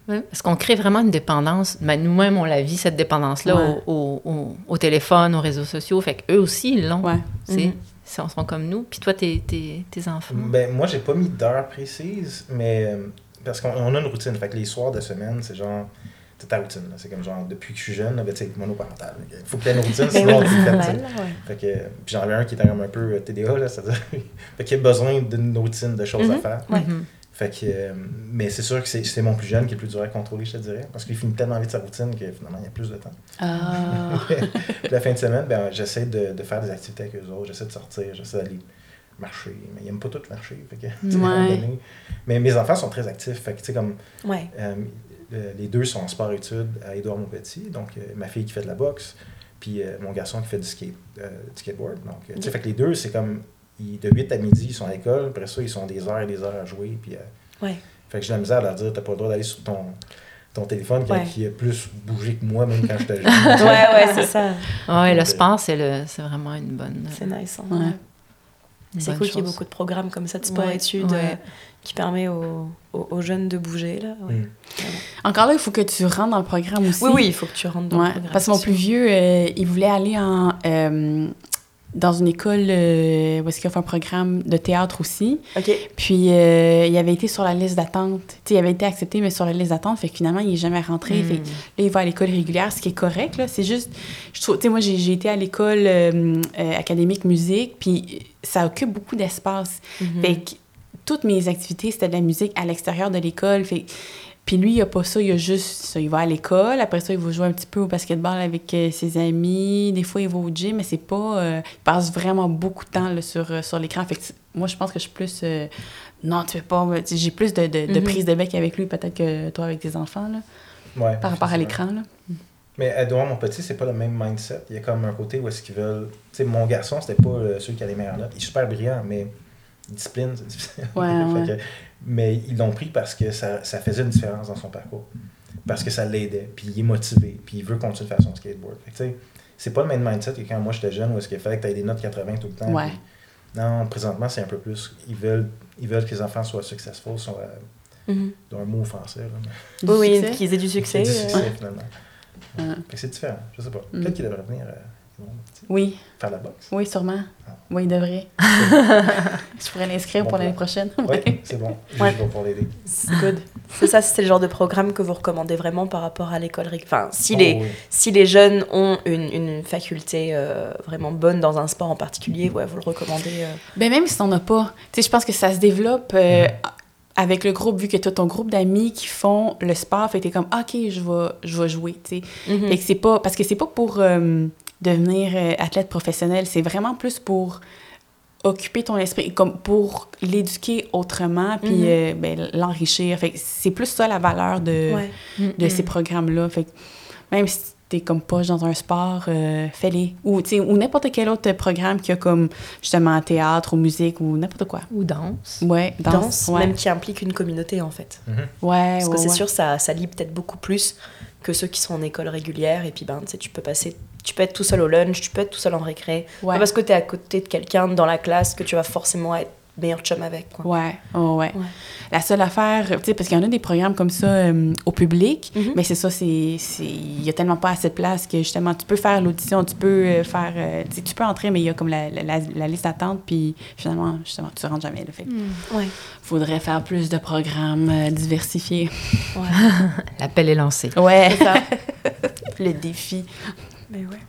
parce qu'on crée vraiment une dépendance? Ben, nous-mêmes, on la vit, cette dépendance-là, au, au, téléphone, aux réseaux sociaux. Fait qu'eux aussi, ils l'ont. Ouais. Ils sont, comme nous. Puis toi, tes, tes, tes enfants? Ben, moi, j'ai pas mis d'heure précise, mais euh, parce qu'on a une routine. Fait que les soirs de semaine, c'est genre. C'est ta routine. C'est comme genre, depuis que je suis jeune, ben, tu sais, monoparental. Il faut que tu aies une routine, sinon on le fait. Fait que, puis j'en avais un qui était comme un peu TDA, là, c'est-à-dire. fait qu'il a besoin d'une routine de choses à mm-hmm. faire. Mm-hmm. Fait que, euh, mais c'est sûr que c'est mon plus jeune qui est plus dur à contrôler, je te dirais. Parce qu'il finit tellement vite sa routine que finalement, il y a plus de temps. Ah. la fin de semaine, ben, j'essaie de, de, faire des activités avec eux autres. J'essaie de sortir, j'essaie d'aller marcher. Mais ils n'aiment pas tout marcher. Fait que, ouais. mais mes enfants sont très actifs. Fait que, tu sais, comme. Ouais. Euh, les deux sont en sport-études à Édouard Montpetit. Donc, euh, ma fille qui fait de la boxe, puis mon garçon qui fait du, skate, du skateboard. Donc, fait que les deux, c'est comme de 8 à midi, ils sont à l'école. Après ça, ils sont des heures et des heures à jouer. Puis, euh, ouais. Fait que j'ai la misère à leur dire, t'as pas le droit d'aller sur ton, ton téléphone qui, a plus bougé que moi, même quand j'étais jeune. ouais, ouais, c'est ça. Ouais, le sport, c'est vraiment une bonne. C'est nice. Hein. C'est cool qu'il y ait beaucoup de programmes comme ça de sport-études euh, qui permet aux, aux, jeunes de bouger. Là. Mm. Encore là, il faut que tu rentres dans le programme aussi. Oui, oui, il faut que tu rentres dans le programme. Parce que mon plus vieux, euh, il voulait aller en dans une école euh, où est-ce qu'il a fait un programme de théâtre aussi. OK. Puis, euh, il avait été sur la liste d'attente. Il avait été accepté, mais sur la liste d'attente. Fait que finalement, il n'est jamais rentré. Fait là, il va à l'école régulière, ce qui est correct, là. C'est juste... Je trouve... Tu sais, moi, j'ai été à l'école euh, académique musique, puis ça occupe beaucoup d'espace. Mm-hmm. Fait que toutes mes activités, c'était de la musique à l'extérieur de l'école. Fait puis lui, il a pas ça, il a juste ça. Il va à l'école, après ça, il va jouer un petit peu au basketball avec euh, ses amis. Des fois, il va au gym, mais c'est pas. Euh, il passe vraiment beaucoup de temps là, sur, euh, sur l'écran. Fait que moi, je pense que je suis plus. non, tu fais pas. J'ai plus de, de, mhm. prise de bec avec lui, peut-être que toi avec tes enfants, là. Ouais, par rapport à l'écran, là. Mais Edouard, mon petit, c'est pas le même mindset. Il y a comme un côté où est-ce qu'ils veulent. Tu sais, mon garçon, c'était pas celui qui a les meilleures notes. Il est super brillant, mais discipline, c'est difficile. Ouais, ouais. Mais ils l'ont pris parce que ça, ça, faisait une différence dans son parcours. Parce que ça l'aidait, puis il est motivé, puis il veut continuer de faire son skateboard. Fait que, c'est pas le même mindset que quand moi j'étais jeune où est-ce qu'il fallait que tu aies des notes 80 tout le temps. Ouais. non, présentement, c'est un peu plus. Ils veulent, ils veulent que les enfants soient successful, soient. Mm -hmm. un mot français. Là, oui, qu'ils aient du succès. Du succès, euh... finalement. C'est différent, je sais pas. Mm. Peut-être qu'il devrait venir. Euh, oui. Faire la boxe? Oui, sûrement. Ah. Oui, il devrait. je pourrais l'inscrire pour l'année prochaine. oui, c'est bon. Je vais pour l'aider. Good. C'est ça, c'est le genre de programme que vous recommandez vraiment par rapport à l'école. Enfin, si, oh, les, si les jeunes ont une, une faculté euh, vraiment bonne dans un sport en particulier, ouais, vous le recommandez. Euh... Ben, même si t'en as pas. Tu sais, je pense que ça se développe. Euh, avec le groupe, vu que tu as ton groupe d'amis qui font le sport, fait que t'es comme, OK, je vais, je vais jouer, tu sais. Mm-hmm. que c'est pas, parce que c'est pas pour, euh, devenir euh, athlète professionnel. C'est vraiment plus pour occuper ton esprit, comme pour l'éduquer autrement, puis mhm. euh, ben, l'enrichir. Fait c'est plus ça la valeur de, de ces programmes-là. Fait même si t'es comme pas dans un sport, euh, fais-les. Ou, ou n'importe quel autre programme qui a comme, justement, théâtre ou musique ou n'importe quoi. Ou danse. Ouais, danse. Même qui implique une communauté, en fait. Mhm. Ouais, Parce que c'est sûr, ça, ça lie peut-être beaucoup plus que ceux qui sont en école régulière. Et puis, ben, tu peux passer tu peux être tout seul au lunch, tu peux être tout seul en récré. Pas parce que tu es à côté de quelqu'un dans la classe que tu vas forcément être meilleur chum avec. Quoi. Ouais, oh, ouais. La seule affaire, tu sais, parce qu'il y en a des programmes comme ça euh, au public, mm-hmm. mais c'est ça, c'est. Il y a tellement pas assez de place que justement, tu peux faire l'audition, tu peux euh, faire. Euh, tu peux entrer, mais il y a comme la, la, liste d'attente, puis finalement, justement, tu rentres jamais. le fait. Mm. Ouais. Faudrait faire plus de programmes diversifiés. Ouais. L'appel est lancé. Ouais, c'est ça. le défi. Mais ouais.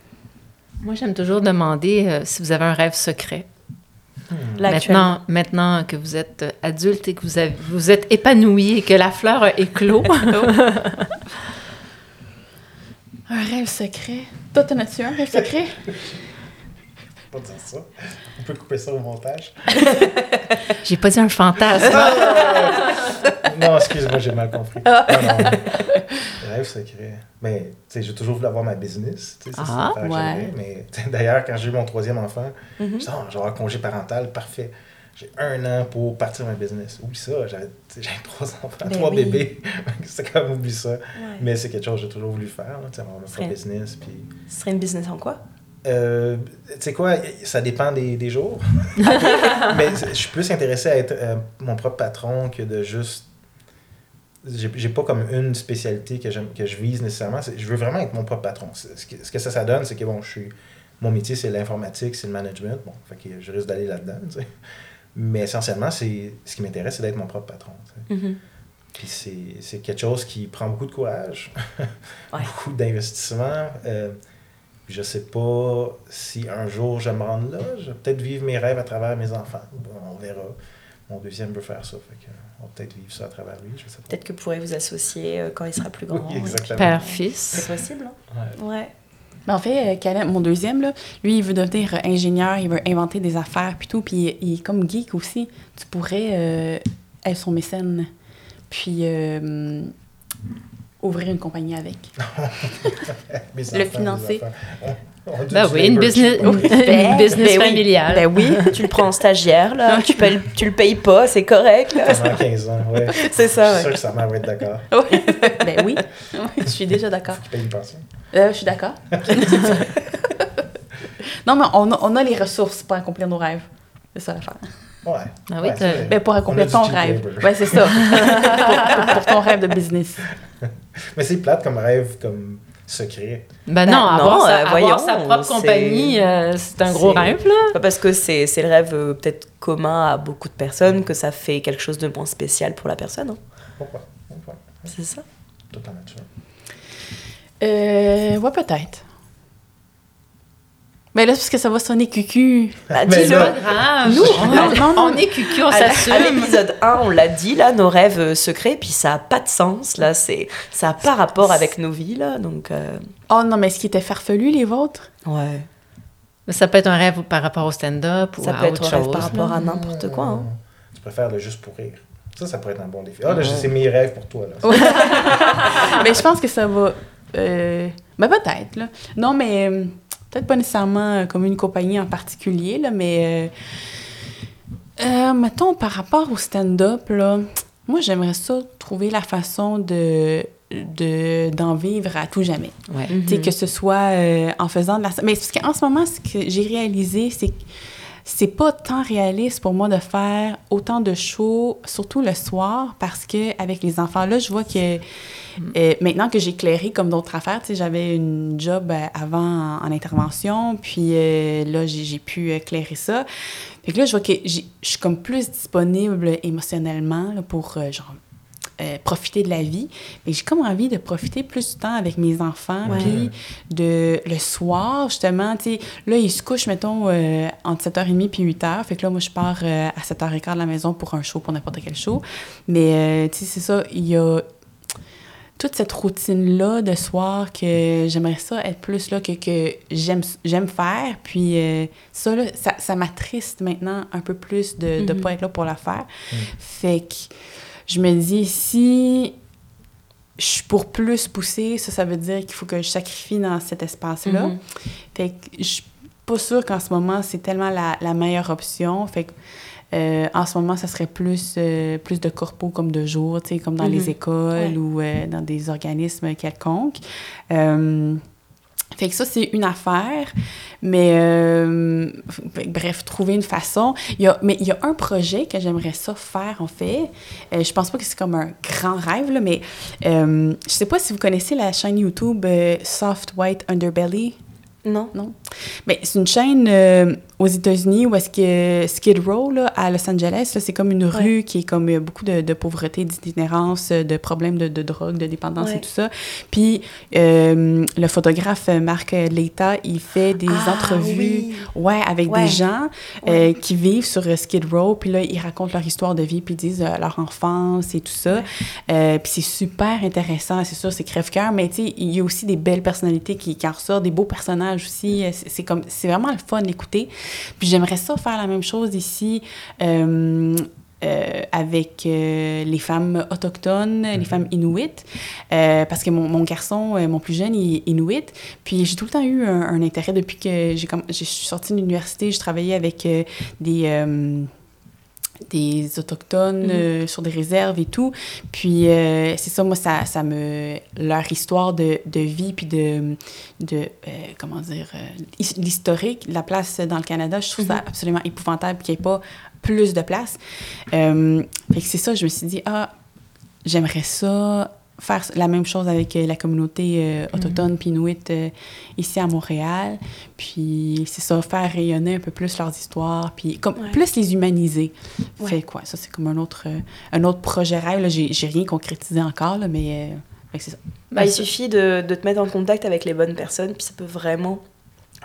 Moi, j'aime toujours demander si vous avez un rêve secret. Maintenant, maintenant que vous êtes adulte et que vous, avez, vous êtes épanoui et que la fleur a éclos. un rêve secret. Toi, t'en as-tu un rêve secret? pas dire ça. On peut couper ça au montage. j'ai pas dit un fantasme. non, excuse-moi, j'ai mal compris. Non, non. Rêve secret. Mais, tu sais, j'ai toujours voulu avoir ma business. Ah, ouais. Mais d'ailleurs, quand j'ai eu mon troisième enfant, mm -hmm. je oh, un congé parental, parfait. J'ai un an pour partir ma business. Oublie ça, j'avais trois enfants, ben trois bébés. c'est comme oublie ça. Mais c'est quelque chose que j'ai toujours voulu faire, avoir ma propre business. Puis... Ce serait une business en quoi? Euh, tu sais quoi, ça dépend des, des jours. mais je suis plus intéressé à être euh, mon propre patron que de juste j'ai pas comme une spécialité que, que je vise nécessairement. Je veux vraiment être mon propre patron. Ce que, ce que ça, ça donne, c'est que bon, je suis, mon métier, c'est l'informatique, c'est le management. Bon, fait que je risque d'aller là-dedans. Mais essentiellement, c'est ce qui m'intéresse, c'est d'être mon propre patron. Mm-hmm. Puis c'est quelque chose qui prend beaucoup de courage, beaucoup d'investissement. Euh, je sais pas si un jour je me rendre là. Je vais peut-être vivre mes rêves à travers mes enfants. on verra. Mon deuxième veut faire ça. Fait que, on va peut-être vivre ça à travers lui. Peut-être que vous pourrez vous associer euh, quand il sera plus grand. exactement. Père-fils. C'est possible. Hein? Ouais. ouais. Ben, en fait, euh, mon deuxième, là, lui, il veut devenir ingénieur, il veut inventer des affaires, puis tout. Puis il est comme geek aussi. Tu pourrais euh, être son mécène. Puis ouvrir une compagnie avec. le financer. Ben oui, une business, une ben, business ben familiale. Ben oui, tu le prends en stagiaire, là. tu, payes, tu le payes pas, c'est correct. Là. Pendant 15 ans, oui. C'est ça, Je suis sûr que sa mère va être d'accord. Oui. ben oui, je suis déjà d'accord. Tu payes une pension? Euh, je suis d'accord. non, mais on a, on a les ressources pour accomplir nos rêves. C'est ça l'affaire. Ouais. Ah oui, ben, pour accomplir ton rêve. Oui, c'est ça. pour, pour, ton rêve de business. Mais c'est plate comme rêve, comme secret. Ben non, ben avoir, sa, euh, voyons, sa propre compagnie, euh, c'est un gros rêve, là. Parce que c'est le rêve euh, peut-être commun à beaucoup de personnes, que ça fait quelque chose de moins spécial pour la personne. Hein. Pourquoi? Pourquoi? C'est ça. Totalement sûr. Euh, ouais, peut-être. Mais là, parce que ça va sonner cucu. Bah, dis pas grave. Nous, on, est cucu, on s'assume. À l'épisode 1, on l'a dit, là, nos rêves euh, secrets, puis ça n'a pas de sens, là. C'est, ça n'a pas rapport avec nos vies, là. Donc, euh. Oh non, mais est-ce qu'ils étaient farfelus, les vôtres? Ouais. Mais ça peut être un rêve par rapport au stand-up ou ça peut être un rêve par rapport à n'importe quoi. Hein. Tu préfères le juste pour rire. Ça, ça pourrait être un bon défi. Ah, là, c'est mes rêves pour toi, là. mais je pense que ça va... Euh... Ben, peut-être, là. Non, mais peut-être pas nécessairement euh, comme une compagnie en particulier, là, mais euh, euh, mettons par rapport au stand-up, là, moi j'aimerais ça trouver la façon de d'en vivre à tout jamais. Ouais. Mm-hmm. Que ce soit en faisant de la... Mais parce qu'en ce moment, ce que j'ai réalisé, c'est que c'est pas tant réaliste pour moi de faire autant de shows, surtout le soir, parce que avec les enfants là, je vois que euh, maintenant que j'ai éclairé comme d'autres affaires, tu sais, j'avais une job euh, avant en, intervention, puis euh, là j'ai pu éclairer ça. Fait que là, je vois que je suis comme plus disponible émotionnellement pour genre euh, profiter de la vie. Mais j'ai comme envie de profiter plus du temps avec mes enfants. Puis de, le soir, justement, tu sais, là, ils se couchent, mettons, euh, entre 7h30 puis 8h. Fait que là, moi, je pars euh, à 7h15 de la maison pour un show, pour n'importe quel show. Mais, tu sais, c'est ça, il y a toute cette routine-là de soir que j'aimerais ça être plus là, que, que j'aime, j'aime faire. Puis ça, là, ça, ça m'attriste maintenant un peu plus de ne mm-hmm. pas être là pour la faire. Mm. Fait que je me dis, si je suis pour plus pousser, ça, ça veut dire qu'il faut que je sacrifie dans cet espace-là. Mm-hmm. Fait que je suis pas sûre qu'en ce moment, c'est tellement la, la, meilleure option. Fait que, euh, en ce moment, ça serait plus, euh, plus de corpos comme de jour, tu sais, comme dans les mm-hmm. écoles ou euh, dans des organismes quelconques. Fait que ça, c'est une affaire. Mais euh, bref, trouver une façon. Il y a, mais il y a un projet que j'aimerais ça faire, en fait. Euh, je pense pas que c'est comme un grand rêve, là, mais euh, je sais pas si vous connaissez la chaîne YouTube Soft White Underbelly. Non. Non? Mais c'est une chaîne aux États-Unis où est-ce que Skid Row, là, à Los Angeles, c'est comme une rue qui est comme euh, beaucoup de, de pauvreté, d'itinérance, euh, de problèmes de, de drogue, de dépendance Ouais. et tout ça. Puis euh, le photographe Marc Leita, il fait des Ah, entrevues oui. ouais, avec Ouais. des gens euh, qui vivent sur Skid Row. Puis là, ils racontent leur histoire de vie, puis ils disent leur enfance et tout ça. Puis c'est super intéressant, c'est sûr, c'est crève-cœur, mais tu sais, il y a aussi des belles personnalités qui, qui en ressortent, des beaux personnages aussi. C'est c'est comme, c'est vraiment le fun d'écouter. Puis j'aimerais ça faire la même chose ici. euh, euh, avec euh, les femmes autochtones, les femmes inuites, euh, parce que mon, mon garçon, mon plus jeune, il est inuit. Puis j'ai tout le temps eu un, un intérêt depuis que j'ai comme, je suis sortie de l'université, je travaillais avec euh, des... autochtones euh, sur des réserves et tout. Puis euh, c'est ça, moi, ça, ça me... Leur histoire de, de vie, puis de... de euh, comment dire... his- l'historique, la place dans le Canada, je trouve ça absolument épouvantable qu'il n'y ait pas plus de place. Fait que c'est ça, je me suis dit, ah, j'aimerais ça faire la même chose avec euh, la communauté euh, autochtone inuit euh, ici à Montréal. Puis c'est ça, faire rayonner un peu plus leurs histoires, puis comme Ouais. plus les humaniser. Ouais. Fait quoi, ça c'est comme un autre, un autre projet rêve. J'ai, rien concrétisé encore, là, mais c'est ça. Bah, il suffit de, de te mettre en contact avec les bonnes personnes, puis ça peut vraiment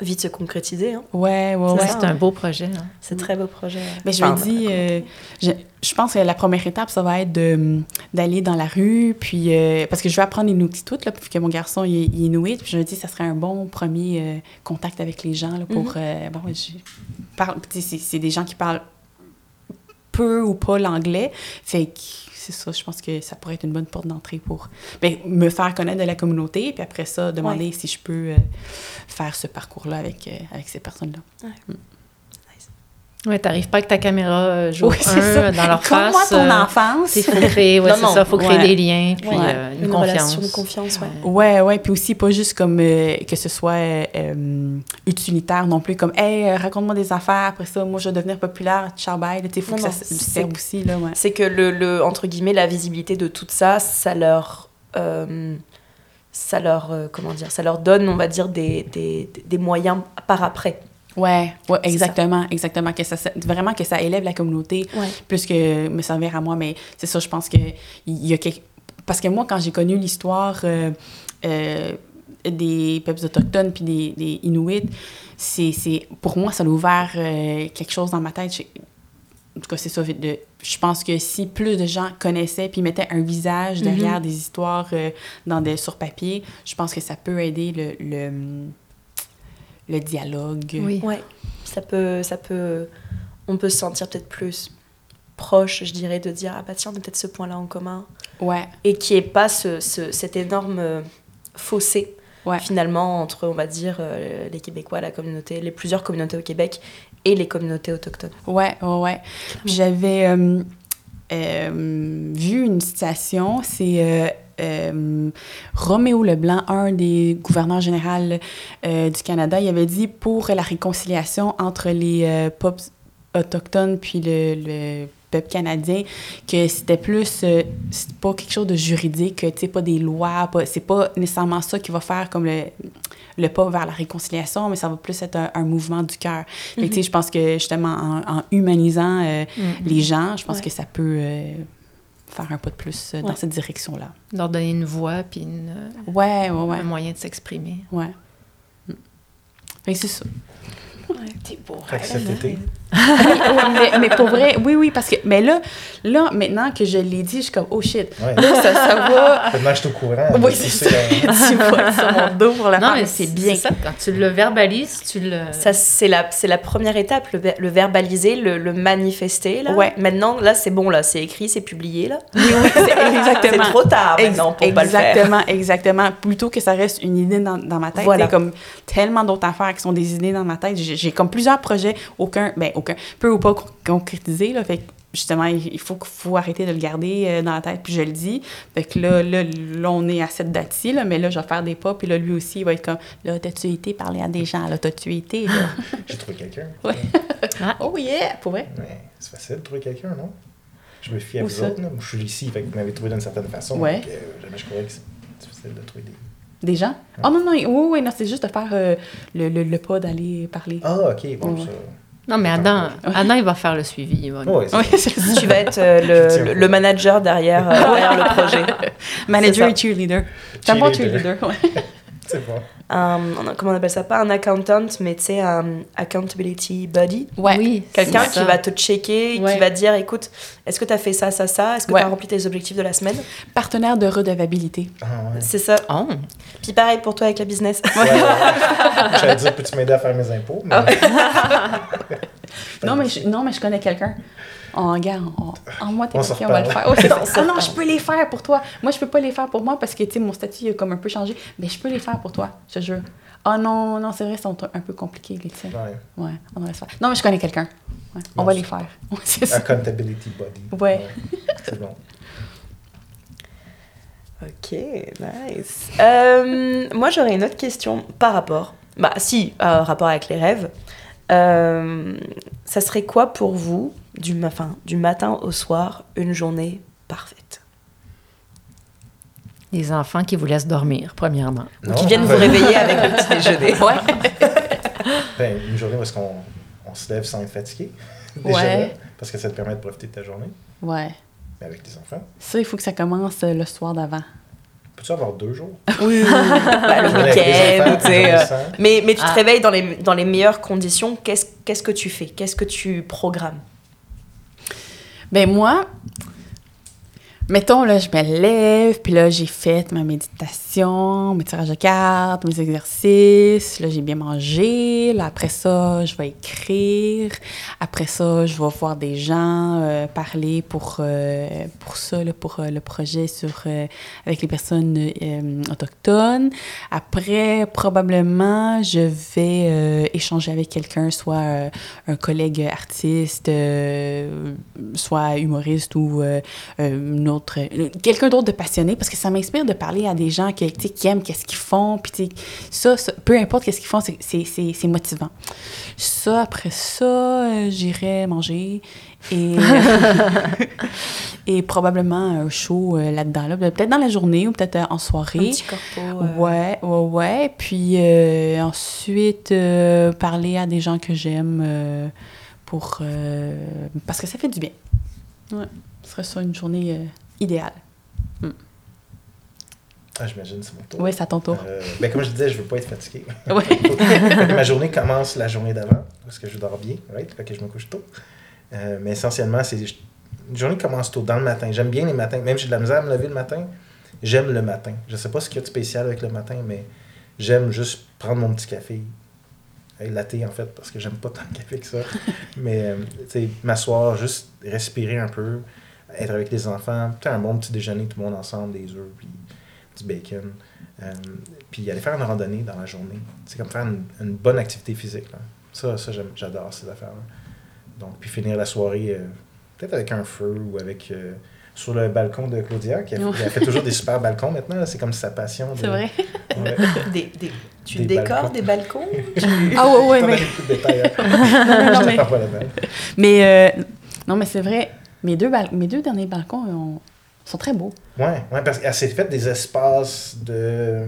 vite se concrétiser. Hein. Ouais, ouais, ouais. C'est Ouais, ça. c'est un beau projet. hein. C'est très beau projet. Mais je me dis, euh, je, je pense que la première étape, ça va être de, d'aller dans la rue, puis euh, parce que je vais apprendre Inuktitut, là, puis que mon garçon il est, il est Inuit, puis je me dis, ça serait un bon premier euh, contact avec les gens là, pour. Mhm. euh, bon, je parle, tu sais, c'est, c'est des gens qui parlent peu ou pas l'anglais, fait que c'est ça, je pense que ça pourrait être une bonne porte d'entrée pour ben, me faire connaître de la communauté, puis après ça, demander si je peux euh, faire ce parcours-là avec, euh, avec ces personnes-là. Ouais, t'arrives pas avec ta caméra euh, jour Oui, c'est 1 ça. dans leur Comment face. ton euh, enfance? Il faut créer, ouais, Non, c'est non. ça, faut créer Ouais. des liens, puis Ouais. euh, une, Une confiance. relation de confiance, ouais. Ouais, ouais, puis aussi pas juste comme euh, que ce soit euh, utilitaire non plus, comme hey, raconte-moi des affaires, après ça, moi je vais devenir populaire, bye, il faut Non, que non, ça se- aussi, là, ouais. C'est que le, le, entre guillemets, la visibilité de tout ça, ça leur. euh, ça leur. euh, comment dire Ça leur donne, on va dire, des, des, des moyens par après. Ouais, ouais, exactement, exactement, que ça, vraiment que ça élève la communauté Ouais. plus que me servir à moi, mais c'est ça, je pense que il y a quelque... Parce que moi, quand j'ai connu l'histoire euh, euh, des peuples autochtones puis des, des Inuits, c'est, pour moi, ça a ouvert euh, quelque chose dans ma tête. En tout cas, c'est ça. De, je pense que si plus de gens connaissaient puis mettaient un visage derrière des histoires dans des, sur papier, je pense que ça peut aider le, le, le dialogue. Oui. Ouais. Ça peut, ça peut. On peut se sentir peut-être plus proche, je dirais, de dire Ah bah tiens, on a peut-être ce point-là en commun. Ouais, Et qui est pas ce, ce- cet énorme euh, fossé, ouais. finalement, entre, on va dire, euh, les Québécois, la communauté, les plusieurs communautés au Québec et les communautés autochtones. Ouais, ouais, J'avais euh, euh, vu une citation, c'est euh, Roméo Leblanc, un des gouverneurs généraux euh, du Canada, il avait dit pour la réconciliation entre les euh, peuples autochtones puis le, le peuple canadien que c'était plus euh, c'est pas quelque chose de juridique tu sais pas des lois pas, c'est pas nécessairement ça qui va faire comme le, le pas vers la réconciliation mais ça va plus être un, un mouvement du cœur tu sais, je pense que justement en, en humanisant euh, Mhm. les gens je pense Ouais. que ça peut euh, faire un pas de plus euh, dans Ouais. cette direction là Leur donner une voix, puis une, euh, ouais ouais ouais un moyen de s'exprimer. ouais Mm. Fait que c'est ça T'es beau. Cet été, Ouais, mais, mais pour vrai, oui, oui, parce que, mais là, là, maintenant que je l'ai dit, je suis comme, oh shit, ouais. là, ça, ça va. Maintenant, je suis au courant. Oui, c'est ça. tu être sur mon dos pour la Non, mais c'est bien. ça, quand tu le verbalises, tu le... Ça, c'est la, c'est la première étape, le, ver- le verbaliser, le, le manifester. Là. Ouais. Maintenant, là, c'est bon, là, c'est écrit, c'est publié. là. Oui, oui, c'est C'est exactement. trop tard Ex- maintenant pour pas le faire. exactement, exactement. Plutôt que ça reste une idée dans, dans ma tête. Voilà. Comme tellement d'autres affaires qui sont des idées dans ma tête. J'ai j'ai comme plusieurs projets, aucun, ben aucun, peu ou pas con- concrétisés, là. Fait que justement, il faut, faut arrêter de le garder euh, dans la tête, puis je le dis. Fait que là, là, là on est à cette date-ci, là, mais là, je vais faire des pas, puis là, lui aussi, il va être comme, là, t'as-tu été parler à des gens, là, t'as-tu été, là? J'ai trouvé quelqu'un. Ouais. ah. Oh yeah, pour vrai? Ouais, c'est facile de trouver quelqu'un, non? Je me fie à vous autres, là. je suis ici, fait que vous m'avez trouvé d'une certaine façon. Ouais. Donc, euh, jamais je croyais que c'est difficile de trouver des... Des gens? Oh non, non, oui, oui, non, c'est juste de faire euh, le, le, le, pas d'aller parler. Ah, ok, bon, ça... Non, mais Adam, Adam, il va faire le suivi. Il va... Oui, tu vas être euh, le, le, manager derrière, euh, derrière le projet. Manager et cheerleader. C'est un bon cheerleader, ouais. C'est bon. Um, comment on appelle ça? Pas un accountant, mais tu sais, un accountability buddy. Ouais. Oui, Quelqu'un qui va te checker, ouais. qui va dire écoute, est-ce que tu as fait ça, ça, ça? Est-ce que ouais. tu as rempli tes objectifs de la semaine? Partenaire de redevabilité. Ah, ouais. C'est ça. Oh. Puis pareil pour toi avec la business. Ouais, J'allais dire peux-tu m'aider à faire mes impôts? Mais... non, mais je, non, mais je connais quelqu'un. En gars, en, en moi, t'es on va le faire. Oh, ah non, je peux les faire pour toi. Moi, je peux pas les faire pour moi parce que, tu sais, mon statut a comme un peu changé. Mais je peux les faire pour toi, je te jure. Ah oh, non, non, c'est vrai, ils sont un peu compliqués, les tiens. Ouais. Ouais, on va les faire. Non, mais je connais quelqu'un. Ouais, on va les faire. Accountability body. Ouais. ouais. c'est bon. Ok, nice. Euh, moi, j'aurais une autre question par rapport. Bah, si, euh, rapport avec les rêves. Euh, ça serait quoi pour vous, du, enfin, du matin au soir, une journée parfaite? Les enfants qui vous laissent dormir, premièrement. Non. Ou qui viennent vous réveiller avec le petit déjeuner. Ouais. ben, une journée où est-ce qu'on on se lève sans être fatigué. Déjà, ouais. parce que ça te permet de profiter de ta journée. Ouais. Mais avec tes enfants. Ça, il faut que ça commence le soir d'avant. Peux-tu avoir deux jours? Oui, oui. bah, le week-end, tu sais. Euh, mais, mais tu te ah. réveilles dans les, dans les meilleures conditions. Qu'est-ce qu'est-ce que tu fais? Qu'est-ce que tu programmes? Ben moi, mettons, là, je me lève, puis là, j'ai fait ma méditation, mes tirages de cartes, mes exercices. Là, j'ai bien mangé. Là, après ça, je vais écrire. Après ça, je vais voir des gens, euh, parler pour, euh, pour ça, là, pour euh, le projet sur, euh, avec les personnes euh, autochtones. Après, probablement, je vais échanger avec quelqu'un, soit un collègue artiste, soit humoriste ou une autre quelqu'un d'autre de passionné parce que ça m'inspire de parler à des gens qui, qui aiment qu'est-ce qu'ils font puis ça, ça, peu importe qu'est-ce qu'ils font c'est motivant. Ça après ça euh, j'irai manger et et probablement un show euh, là-dedans là, peut-être dans la journée ou peut-être en soirée. Un petit corpo, euh... ouais ouais ouais. Puis euh, ensuite euh, parler à des gens que j'aime pour parce que ça fait du bien. Ouais. Ce serait ça une journée idéal. Mm. Ah, j'imagine, c'est mon tour. Oui, c'est à ton tour. Euh, ben, comme je disais, je veux pas être fatigué. Ouais. ma journée commence la journée d'avant, parce que je dors bien, right? Fait que je me couche tôt. Euh, mais essentiellement, c'est une journée commence tôt, dans le matin. J'aime bien les matins. Même si j'ai de la misère à me lever le matin, j'aime le matin. Je sais pas ce qu'il y a de spécial avec le matin, mais j'aime juste prendre mon petit café. Latte, en fait, parce que j'aime pas tant de café que ça. mais, euh, tu sais, m'asseoir, juste respirer un peu être avec les enfants, un bon petit déjeuner, tout le monde ensemble, des œufs, puis du bacon. Euh, puis aller faire une randonnée dans la journée. C'est comme faire une, une, bonne activité physique. Là. Ça, ça j'adore ces affaires-là. Donc, puis finir la soirée euh, peut-être avec un feu ou avec. Euh, sur le balcon de Claudia, qui a, oh. qui a fait toujours des super balcons maintenant. C'est comme sa passion. De, c'est vrai. Ouais. des, des, tu des décores balcons. des balcons tu... Ah ouais, ouais, mais. Hein? non, mais... Pas la mais euh, non, mais c'est vrai. Mes deux, mes deux derniers balcons ont... sont très beaux. Oui, ouais, parce qu'elle s'est fait des espaces de.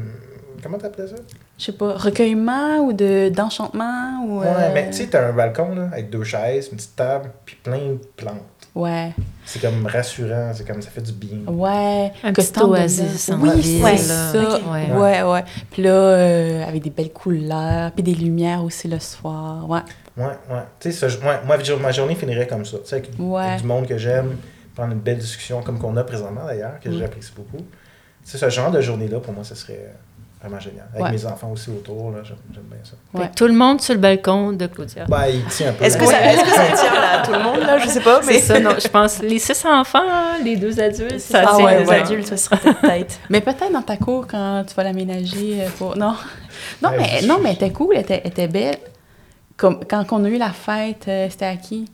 Comment t'appelles ça? Je sais pas, recueillement ou de, d'enchantement ou. Ouais, euh... mais tu sais, t'as un balcon là, avec deux chaises, une petite table, puis plein de plantes. Ouais. C'est comme rassurant, c'est comme ça fait du bien. Ouais. Un petit oasis. Oui, c'est ça. Okay. Ouais, ouais, ouais. Puis là, euh, avec des belles couleurs, puis des lumières aussi le soir. Ouais. Ouais, ouais. Tu sais, ouais, moi, ma journée finirait comme ça. Tu sais, avec, ouais. avec, du monde que j'aime, prendre une belle discussion comme qu'on a présentement d'ailleurs, que mm. j'apprécie beaucoup. Tu sais, ce genre de journée-là, pour moi, ce serait vraiment génial. Avec ouais. mes enfants aussi autour, là, j'aime, bien ça. Ouais. Tout le monde sur le balcon de Claudia. Ben, il tient un peu. Est-ce que, ça, est-ce que ça tient là, tout le monde, là? Je sais pas, mais... C'est ça, non. Je pense les six enfants, les deux adultes, ça ah, tient ouais, les ouais. adultes. Ça sera peut-être. mais peut-être dans ta cour, quand tu vas l'aménager pour... Non, non, ouais, mais, non, mais elle était cool, elle était, elle était belle. Comme, quand on a eu la fête, euh, c'était à qui?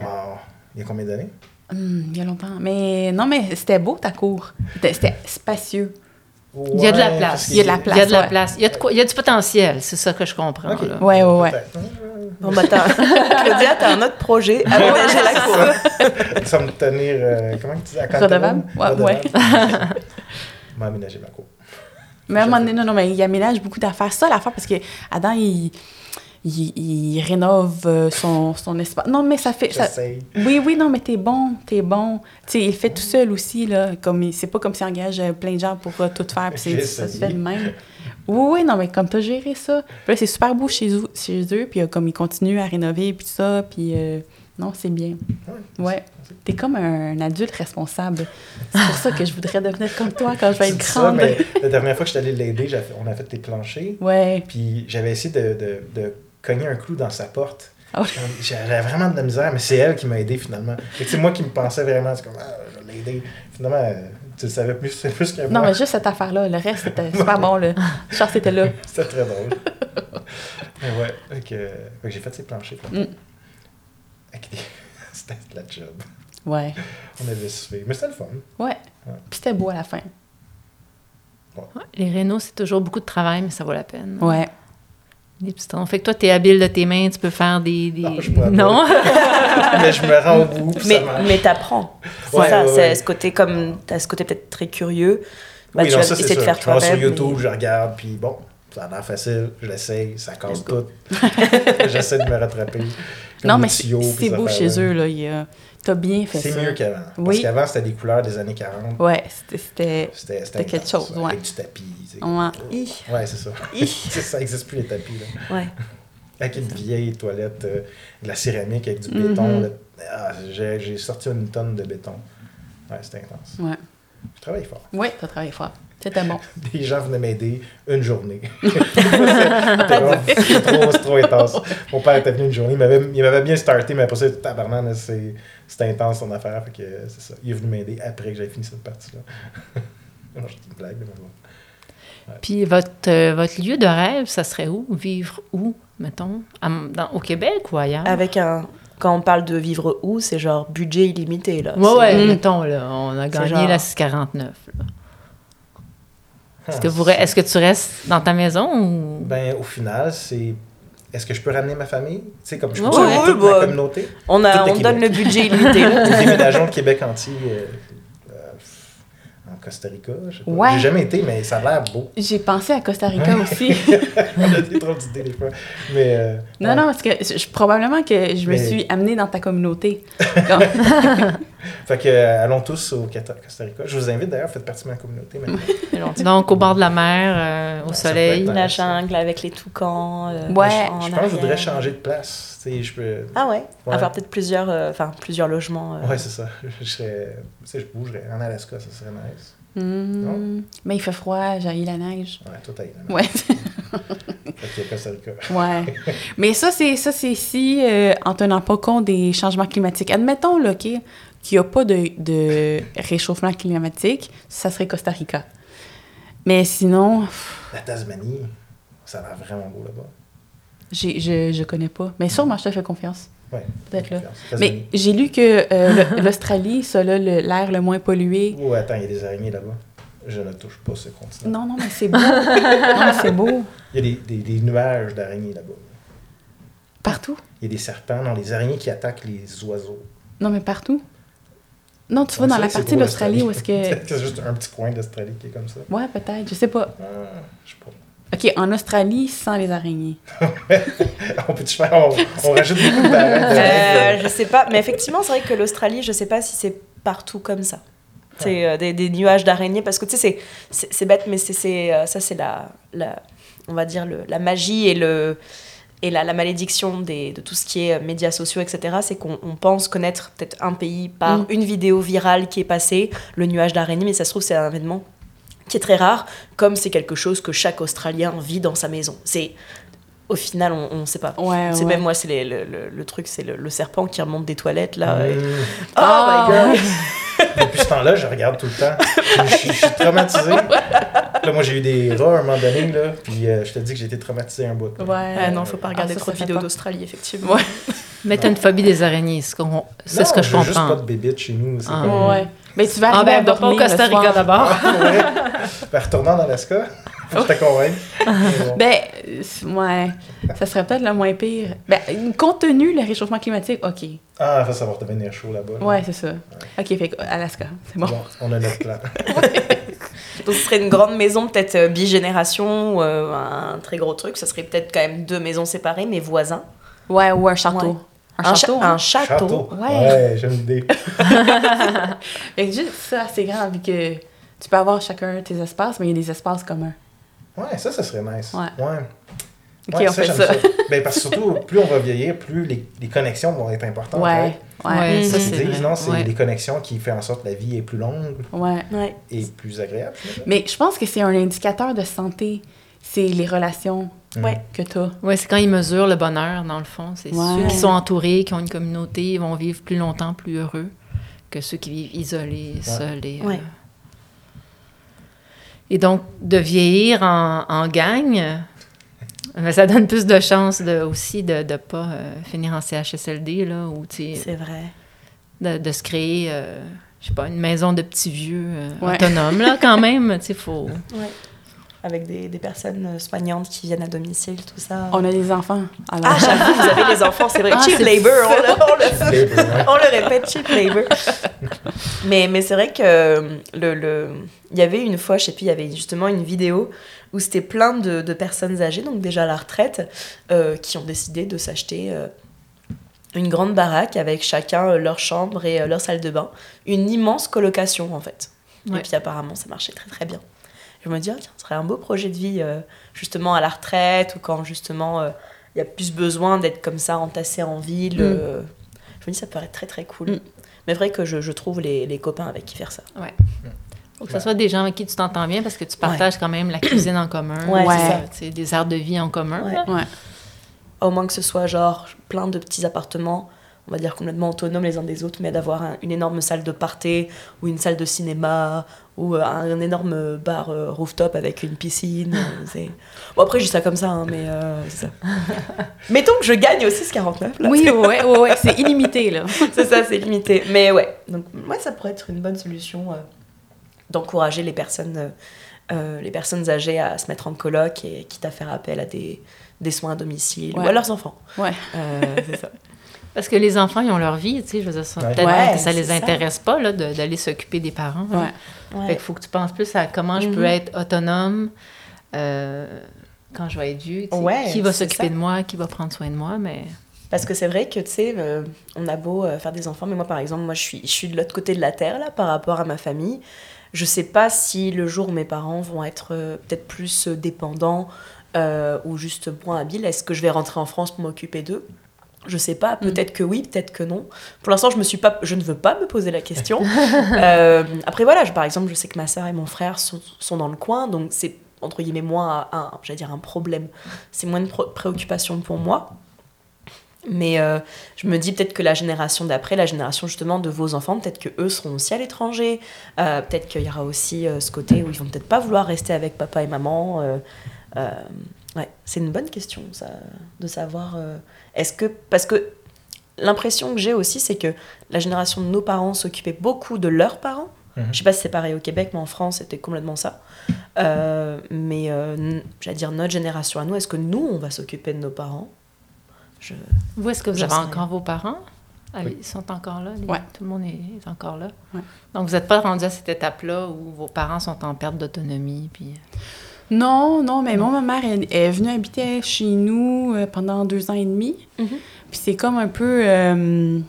Wow. Il y a combien d'années? Hum, il y a longtemps. Mais non, mais c'était beau ta cour. C'était spacieux. il y a de la place. Il y a de la place. Il y a de la place. Il y a, de quoi, il y a du potentiel, c'est ça que je comprends. Okay. Là. Ouais, ouais, ouais. Bon, bah, Claudia, t'as un autre projet, aménager la cour. Ça me tenir, euh, comment tu dis, à Redevable? Ouais, ouais. M'aménager ma cour. Mais à un moment donné, non, non, mais il aménage beaucoup d'affaires. Ça, l'affaire, parce que Adam, il, il, il rénove euh, son, son, espace. Non, mais ça fait. Ça... Oui, oui, non, mais t'es bon, t'es bon. Tu sais, il fait tout seul aussi, là. Comme, c'est pas comme s'il engage euh, plein de gens pour uh, tout faire, puis ça se fait de même. Oui, oui, non, mais comme t'as géré ça. Puis là, c'est super beau chez, eux, chez eux, puis comme ils continuent à rénover, puis ça, puis. non, c'est bien. Ouais. T'es comme un adulte responsable. C'est pour ça que je voudrais devenir comme toi quand je vais être grande. Ça, mais la dernière fois que je suis allée l'aider, on a fait tes planchers. Ouais. Puis j'avais essayé de, de, de, cogner un clou dans sa porte. Oh. J'avais vraiment de la misère, mais c'est elle qui m'a aidé finalement. C'est moi qui me pensais vraiment, c'est comme, ah, je vais l'aider. Finalement, tu le savais plus, plus que moi. Non, mais juste cette affaire-là. Le reste, c'était super bon. Là. Charles c'était là. C'était très drôle. mais ouais, j'ai fait ces planchers. Mm. C'était la job. Ouais. On avait suivi. Mais c'était le fun. Ouais. ouais. Puis c'était beau à la fin. Ouais. les rénaux, c'est toujours beaucoup de travail, mais ça vaut la peine. Ouais. Des pistons. Fait que toi, tu es habile de tes mains, tu peux faire des. des... Non, je peux non? mais je me rends au bout. Mais, mais t'apprends. C'est ouais, ça. c'est ce côté comme. T'as ce côté peut-être très curieux. Bah, oui, tu non, vas ça, essayer de faire toi-même. Je sur YouTube, je regarde, puis bon, ça a l'air facile, je l'essaye, ça casse tout. J'essaie de me rattraper. Non, mais c'est beau chez eux, là. Il y a T'as bien fait ça. C'est mieux qu'avant. Oui. Parce qu'avant, c'était des couleurs des années 40. Ouais, c'était c'était quelque chose. Ouais. Avec du tapis. Ouais, ouais c'est ça. ça n'existe plus les tapis. Là. Ouais. Avec une vieille toilette, euh, de la céramique avec du béton. Mm-hmm. Ah, j'ai sorti une tonne de béton. Ouais, c'était intense. Ouais. Je travaille fort. Oui, tu as travaillé fort. C'était bon. Des gens venaient m'aider une journée. c'est trop, trop intense. Mon père était venu une journée, il m'avait bien starté, mais après ça, tabarnak, c'est intense son affaire. Fait que c'est ça. Il est venu m'aider après que j'avais fini cette partie-là. non, j'ai une blague, mais bon. Ouais. Puis votre, euh, votre lieu de rêve, ça serait où? Vivre où, mettons? dans, au Québec ou ailleurs? Avec un, quand on parle de vivre où, c'est genre budget illimité. Là. Ouais, ouais, mettons, là, on a gagné la 649. Là. Est-ce que, vous, est-ce que tu restes dans ta maison ou... Ben, au final, c'est. Est-ce que je peux ramener ma famille? Tu sais, comme je peux ouais, toute ma communauté? On, a, on donne le budget illimité. Déménageons le Québec entier. Euh, Costa Rica. Je sais pas. J'ai jamais été, mais ça a l'air beau. J'ai pensé à Costa Rica aussi. On a des trop d'idées des fois. Mais, euh, non, non, parce que je, probablement que je me suis amenée dans ta communauté. fait que, euh, allons tous au Costa Rica. Je vous invite d'ailleurs, faites partie de ma communauté. Donc, au bord de la mer, euh, au soleil. La jungle avec les toucans. ouais. Je, pense que je voudrais changer de place. Je peux... Ah ouais? Avoir peut-être plusieurs, enfin plusieurs logements. Ouais, c'est ça. Je, serais, je bougerais. En Alaska, ça serait nice. Mmh. Mais il fait froid, j'ai la neige. Ouais, tout a la neige. Ouais. ouais. Mais ça, c'est ça, c'est si, euh, en tenant pas compte des changements climatiques. Admettons, là, qu'il n'y a pas de, de, réchauffement climatique, ça serait Costa Rica. Mais sinon... La Tasmanie, ça a l'air vraiment beau là-bas. Je, je connais pas. Mais sûrement, je te fais confiance. Oui. Peut-être là. Mais j'ai lu que euh, l'Australie, ça a l'air le moins pollué. Oh, attends, il y a des araignées là-bas. Je ne touche pas ce continent. Non, non, mais c'est beau. non, c'est beau. Il y a des, des, nuages d'araignées là-bas. Partout? Il y a des serpents, non, les araignées qui attaquent les oiseaux. Non, mais partout? Non, tu vas dans la partie d'Australie où est-ce que. c'est juste un petit coin d'Australie qui est comme ça. Ouais, peut-être, je sais pas. Ah, je sais pas. OK, en Australie, sans les araignées. on peut faire... On, rajoute beaucoup d'araignées. Euh, je sais pas, mais effectivement, c'est vrai que l'Australie, je sais pas si c'est partout comme ça. C'est euh, des, des, nuages d'araignées, parce que tu sais, c'est bête, mais c'est euh, ça, c'est la, la, on va dire, le, la magie et le et la, la, malédiction des, de tout ce qui est médias sociaux, etc., c'est qu'on pense connaître peut-être un pays par mm. une vidéo virale qui est passée, le nuage d'araignées, mais ça se trouve, c'est un événement qui est très rare, comme c'est quelque chose que chaque Australien vit dans sa maison. C'est au final, on ne sait pas. c'est même moi, c'est le, le, le, truc, c'est le, serpent qui remonte des toilettes là. Mmh. Oh, my god! Depuis ce temps-là, je regarde tout le temps. Je, suis traumatisé. Là, moi, j'ai eu des rats à un moment donné, là, puis euh, je te dis que j'ai été traumatisé un bout. Ouais. Ah non, faut pas regarder ah, trop de vidéos d'Australie, effectivement. Mais t'as une phobie des araignées, c'est ce que je comprends. juste pas de bébites chez nous. Ah. Comme... ouais. Mais tu vas ah ben, pas au Costa Rica d'abord. ouais. Ben, retournant en Alaska. Je te ben, ouais. Ça serait peut-être le moins pire. Ben, compte tenu le réchauffement climatique, OK. Ah, ça, ça va devenir chaud là-bas. Ouais, c'est ça. OK, fait Alaska, c'est bon. bon. On a notre plan. Donc, ce serait une grande maison, peut-être euh, bigénération, ou euh, un très gros truc. Ça serait peut-être quand même deux maisons séparées, mais voisins. Ouais, ou un château. Un, château. un château. Ouais, ouais j'aime l'idée. juste ça, c'est grand, vu que tu peux avoir chacun tes espaces, mais il y a des espaces communs. Ouais, ça, ça serait nice. Ouais. ouais. Ok, on fait ça. Ben, parce que surtout, plus on va vieillir, plus les, les connexions vont être importantes. Ouais. Ouais, ça, c'est disent, non? C'est les connexions qui font en sorte que la vie est plus longue. Ouais. Et plus agréable. Mais je pense que c'est un indicateur de santé. C'est les relations ouais. que tu as. Oui, c'est quand ils mesurent le bonheur, dans le fond. C'est ceux qui sont entourés, qui ont une communauté, ils vont vivre plus longtemps, plus heureux que ceux qui vivent isolés, seuls. Et, euh, et donc, de vieillir en, en gang, mais ça donne plus de chances de, aussi de ne pas euh, finir en CHSLD, là, ou, C'est vrai. De, de, se créer, euh, je sais pas, une maison de petits vieux euh, autonomes, là, quand même, tu sais, faut... Ouais avec des, des, personnes soignantes qui viennent à domicile, tout ça. On a des enfants. Alors. Ah, j'avoue, vous avez des enfants, c'est vrai. Ah, cheap labor, on le, on, le, répète, cheap labor. mais mais c'est vrai que le, le, il y avait une fois, je sais plus, il y avait justement une vidéo où c'était plein de, de, personnes âgées, donc déjà à la retraite, euh, qui ont décidé de s'acheter euh, une grande baraque avec chacun euh, leur chambre et leur salle de bain. Une immense colocation, en fait. Et puis apparemment, ça marchait très très bien je me dis, oh, tiens, ce serait un beau projet de vie, euh, justement à la retraite, ou quand justement euh, il y a plus besoin d'être comme ça, entassé en ville. Mm. Euh, je me dis, ça paraît très très cool. Mm. Mais vrai que je, je trouve les, les, copains avec qui faire ça. Ouais. Faut que ce soit des gens avec qui tu t'entends bien parce que tu partages quand même la cuisine en commun. Ouais, c'est des arts de vie en commun. Ouais. Au moins que ce soit genre plein de petits appartements on va dire complètement autonomes les uns des autres, mais d'avoir une énorme salle de party ou une salle de cinéma ou euh, un, énorme bar euh, rooftop avec une piscine. Euh, bon, après, je dis ça comme ça, hein, mais c'est ça. Mettons que je gagne aussi ce 49. Là, oui, ouais, ouais, ouais c'est illimité, là. c'est ça, c'est limité. Mais ouais, donc moi, ça pourrait être une bonne solution d'encourager les personnes, les personnes âgées à se mettre en coloc et quitte à faire appel à des, des soins à domicile ou à leurs enfants. Ouais. c'est ça. Parce que les enfants, ils ont leur vie, tu sais, je veux dire, ça, peut-être que ça les intéresse pas, là, d'aller s'occuper des parents. Ouais. Fait qu'il faut que tu penses plus à comment je peux mm-hmm. être autonome euh, quand je vais être vieux. qui va s'occuper de moi, qui va prendre soin de moi, mais... Parce que c'est vrai que, tu sais, euh, on a beau euh, faire des enfants, mais moi, par exemple, moi, je suis, je suis de l'autre côté de la Terre, là, par rapport à ma famille. Je sais pas si le jour où mes parents vont être peut-être plus dépendants ou juste moins habiles, est-ce que je vais rentrer en France pour m'occuper d'eux? Je sais pas, mm. peut-être que oui, peut-être que non. Pour l'instant, je me suis pas, je ne veux pas me poser la question. Euh, après voilà, je, par exemple, je sais que ma soeur et mon frère sont, sont dans le coin, donc c'est entre guillemets moins un, j'allais dire un problème. C'est moins de préoccupation pour moi. Mais euh, je me dis peut-être que la génération d'après, la génération justement de vos enfants, peut-être que eux seront aussi à l'étranger. Euh, peut-être qu'il y aura aussi ce côté où ils vont peut-être pas vouloir rester avec papa et maman. Ouais, c'est une bonne question ça, de savoir est-ce que parce que l'impression que j'ai aussi, c'est que la génération de nos parents s'occupait beaucoup de leurs parents. Mhm. Je sais pas si c'est pareil au Québec, mais en France, c'était complètement ça. Euh, mais euh, j'allais dire notre génération à nous, est-ce que nous, on va s'occuper de nos parents? Je... Vous, est-ce que vous avez encore vos parents? Ah, Ils sont encore là Tout le monde est encore là. Donc, vous n'êtes pas rendu à cette étape-là où vos parents sont en perte d'autonomie puis... Non, non, mais moi, ma mère est, venue habiter chez nous euh, pendant deux ans et demi. Mm-hmm. Puis c'est comme un peu, euh,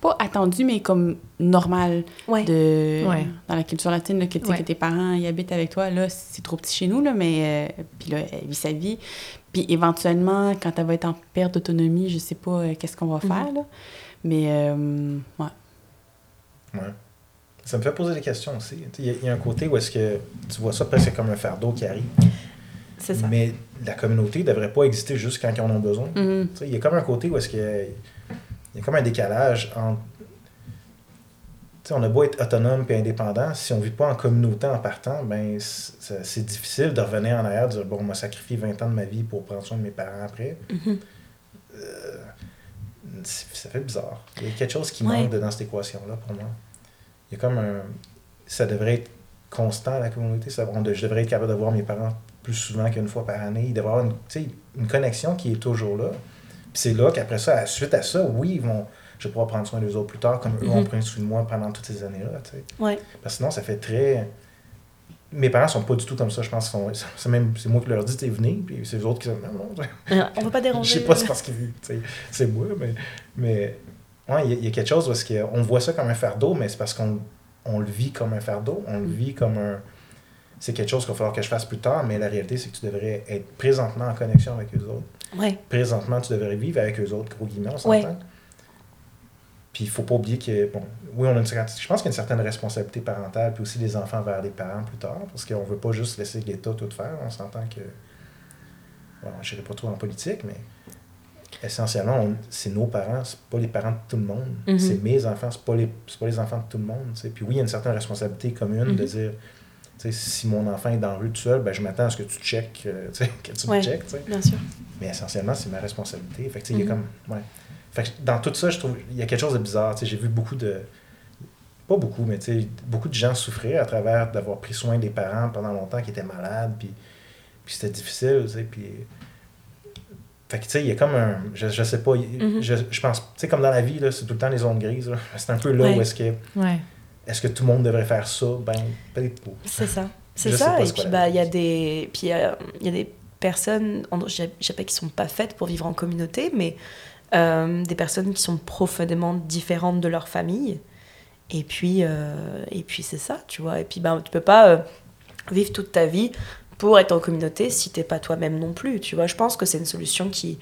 pas attendu, mais comme normal de dans la culture latine, que, que tes parents y habitent avec toi. Là, c'est trop petit chez nous, là, mais euh, puis là, elle vit sa vie. Puis éventuellement, quand elle va être en perte d'autonomie, je sais pas qu'est-ce qu'on va mm-hmm. faire, là. Mais, ouais. Ouais. Ça me fait poser des questions aussi. Il y, a un côté où est-ce que tu vois ça presque comme un fardeau qui arrive. C'est ça. Mais la communauté ne devrait pas exister juste quand ils en ont besoin. Mm-hmm. Il y a comme un côté où est-ce qu'il y, a comme un décalage entre. on a beau être autonome et indépendant, si on ne vit pas en communauté en partant, ben c'est difficile de revenir en arrière et de dire Bon, on m'a sacrifié 20 ans de ma vie pour prendre soin de mes parents après. Mm-hmm. Euh, ça fait bizarre. Il y a quelque chose qui manque dans cette équation-là pour moi. Il y a comme un. Ça devrait être constant à la communauté. Ça, je devrais être capable de voir mes parents plus souvent qu'une fois par année. Il devrait y avoir une, une connexion qui est toujours là. Puis c'est là qu'après ça, suite à ça, oui, ils vont, je vais pouvoir prendre soin des autres plus tard, comme eux ont mhm. pris soin de moi pendant toutes ces années-là. Ouais. Parce que sinon, ça fait très. Mes parents sont pas du tout comme ça, je pense. C'est même c'est moi qui leur dis, tu venez, puis c'est les autres qui disent, non, non. On va pas déranger. je sais pas, c'est parce que c'est moi, mais. mais ouais, il y, a quelque chose parce qu'on voit ça comme un fardeau, mais c'est parce qu'on on le vit comme un fardeau, on le mm. vit comme un. C'est quelque chose qu'il va falloir que je fasse plus tard, mais la réalité, c'est que tu devrais être présentement en connexion avec eux autres. Ouais. Présentement, tu devrais vivre avec eux autres, gros guillemets, on s'entend. Puis il faut pas oublier que, bon, oui, on a une, je pense qu'il y a une certaine responsabilité parentale, puis aussi des enfants vers les parents plus tard, parce qu'on veut pas juste laisser l'État tout faire. On s'entend que. Bon, je ne pas trop en politique, mais essentiellement, c'est nos parents, c'est pas les parents de tout le monde. Mm-hmm. C'est mes enfants, c'est pas, les, pas les enfants de tout le monde. Puis oui, il y a une certaine responsabilité commune de mm-hmm. dire si mon enfant est dans la rue tout seul, ben, je m'attends à ce que tu checkes, euh, que tu me checkes. Bien sûr. Mais essentiellement, c'est ma responsabilité. Fait il y a comme. Ouais. Fait dans tout ça, je trouve il y a quelque chose de bizarre. J'ai vu beaucoup de. Pas beaucoup, mais beaucoup de gens souffrir à travers d'avoir pris soin des parents pendant longtemps qui étaient malades, puis, puis c'était difficile, puis. Fait que, tu sais, il y a comme un. Je, je sais pas. Mm-hmm. je, je, pense. Tu sais, comme dans la vie, c'est tout le temps les zones grises. C'est un peu là où est-ce que. Est-ce que tout le monde devrait faire ça? Ben, peut-être pas. C'est ça. C'est ça. Et puis, bah, il y a des. Puis, il a, y a des personnes, je sais pas qui sont pas faites pour vivre en communauté, mais euh, des personnes qui sont profondément différentes de leur famille. Et puis, euh, et puis c'est ça, tu vois. Et puis, ben, tu peux pas euh, vivre toute ta vie pour être en communauté si t'es pas toi-même non plus, tu vois. Je pense que c'est une solution qui...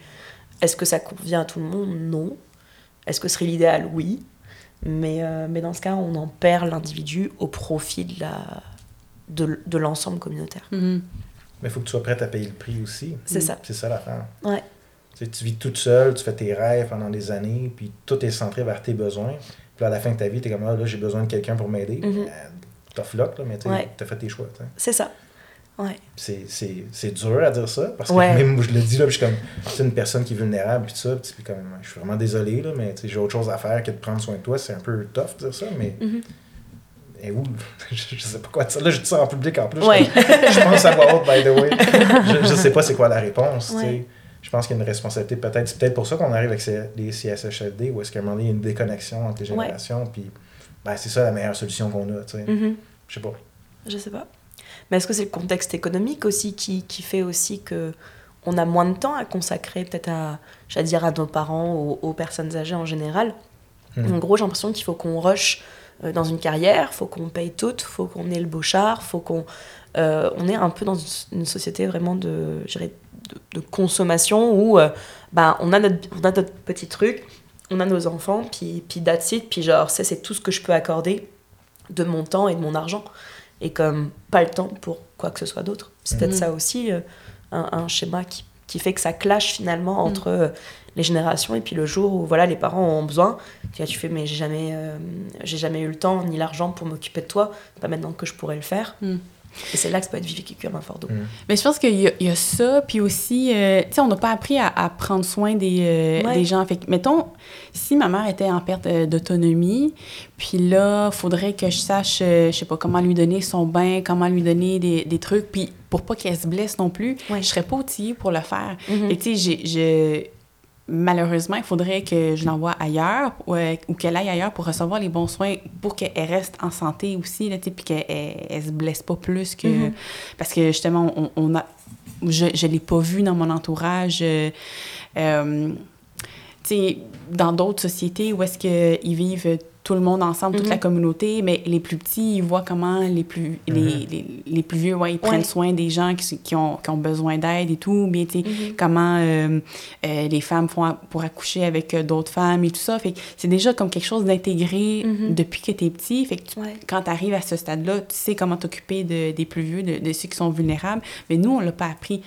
Est-ce que ça convient à tout le monde? Non. Est-ce que ce serait l'idéal? Oui. Mais, mais dans ce cas, on en perd l'individu au profit de la de, de l'ensemble communautaire. Mm-hmm. Mais il faut que tu sois prête à payer le prix aussi. C'est ça. C'est ça l'affaire. Ouais tu vis toute seule, tu fais tes rêves pendant des années, puis tout est centré vers tes besoins. Puis à la fin de ta vie, tu es comme, ah, là, j'ai besoin de quelqu'un pour m'aider. Mm -hmm. Tough luck, là, mais tu as fait tes choix. C'est ça. Ouais. C'est dur à dire ça, parce que même je le dis, là, je suis comme, c'est une personne qui est vulnérable, puis tout ça, puis comme, je suis vraiment désolé, là, mais j'ai autre chose à faire que de prendre soin de toi. C'est un peu tough de dire ça, mais. Mm-hmm. Et où? je, sais pas quoi dire. Là, je dis ça en public en plus. je pense à voix haute, by the way. je, je sais pas c'est quoi la réponse. Ouais je pense qu'il y a une responsabilité peut-être. C'est peut-être pour ça qu'on arrive avec les CSHLD, où est-ce qu'à un moment donné, il y a une déconnexion entre les générations. Puis ben, c'est ça la meilleure solution qu'on a. Tu sais. Mm-hmm. Je sais pas. Je sais pas. Mais est-ce que c'est le contexte économique aussi qui, qui fait aussi que on a moins de temps à consacrer peut-être à, j'allais dire, à nos parents, aux, aux personnes âgées en général? Mm. En gros, j'ai l'impression qu'il faut qu'on rush euh, dans une carrière, faut qu'on paye tout, faut qu'on ait le beau char, faut qu'on euh, on est un peu dans une société vraiment de, de, consommation où euh, bah, on, a notre, on a notre petit truc, on a nos enfants, puis, puis that's it, puis genre, c'est tout ce que je peux accorder de mon temps et de mon argent. Et comme pas le temps pour quoi que ce soit d'autre. C'est peut-être mhm. ça aussi, euh, un, schéma qui, qui, fait que ça clash finalement mhm. entre les générations et puis le jour où voilà les parents ont besoin tu, tu fais mais j'ai jamais j'ai jamais eu le temps ni l'argent pour m'occuper de toi pas maintenant que je pourrais le faire mhm. Et c'est là que ça peut être vécu comme un fardeau. Mm. Mais je pense qu'il y, y, a ça, puis aussi, euh, tu sais, on n'a pas appris à, prendre soin des, euh, des, gens. Fait que, mettons, si ma mère était en perte euh, d'autonomie, puis là, il faudrait que je sache, je sais pas, comment lui donner son bain, comment lui donner des, des trucs, puis pour pas qu'elle se blesse non plus, je serais pas outillée pour le faire. Mm-hmm. Et tu sais, j'ai malheureusement, il faudrait que je l'envoie ailleurs ou qu'elle aille ailleurs pour recevoir les bons soins pour qu'elle reste en santé aussi, là, puis qu'elle ne se blesse pas plus que... Mm-hmm. Parce que justement, on, a... Je ne l'ai pas vu dans mon entourage. Euh, euh, tu sais, dans d'autres sociétés où est-ce qu'ils vivent tout le monde ensemble, toute la mhm. communauté, mais les plus petits, ils voient comment les plus, les, mhm. les, les, plus vieux, ouais, ils prennent soin des gens qui, qui, ont, qui ont, besoin d'aide et tout, tu sais, mhm. comment euh, euh, les femmes font pour accoucher avec euh, d'autres femmes et tout ça. Fait c'est déjà comme quelque chose d'intégré depuis que tu es petit. Fait que quand tu arrives à ce stade-là, tu sais comment t'occuper de, des plus vieux, de, de, ceux qui sont vulnérables, mais nous, on l'a pas appris.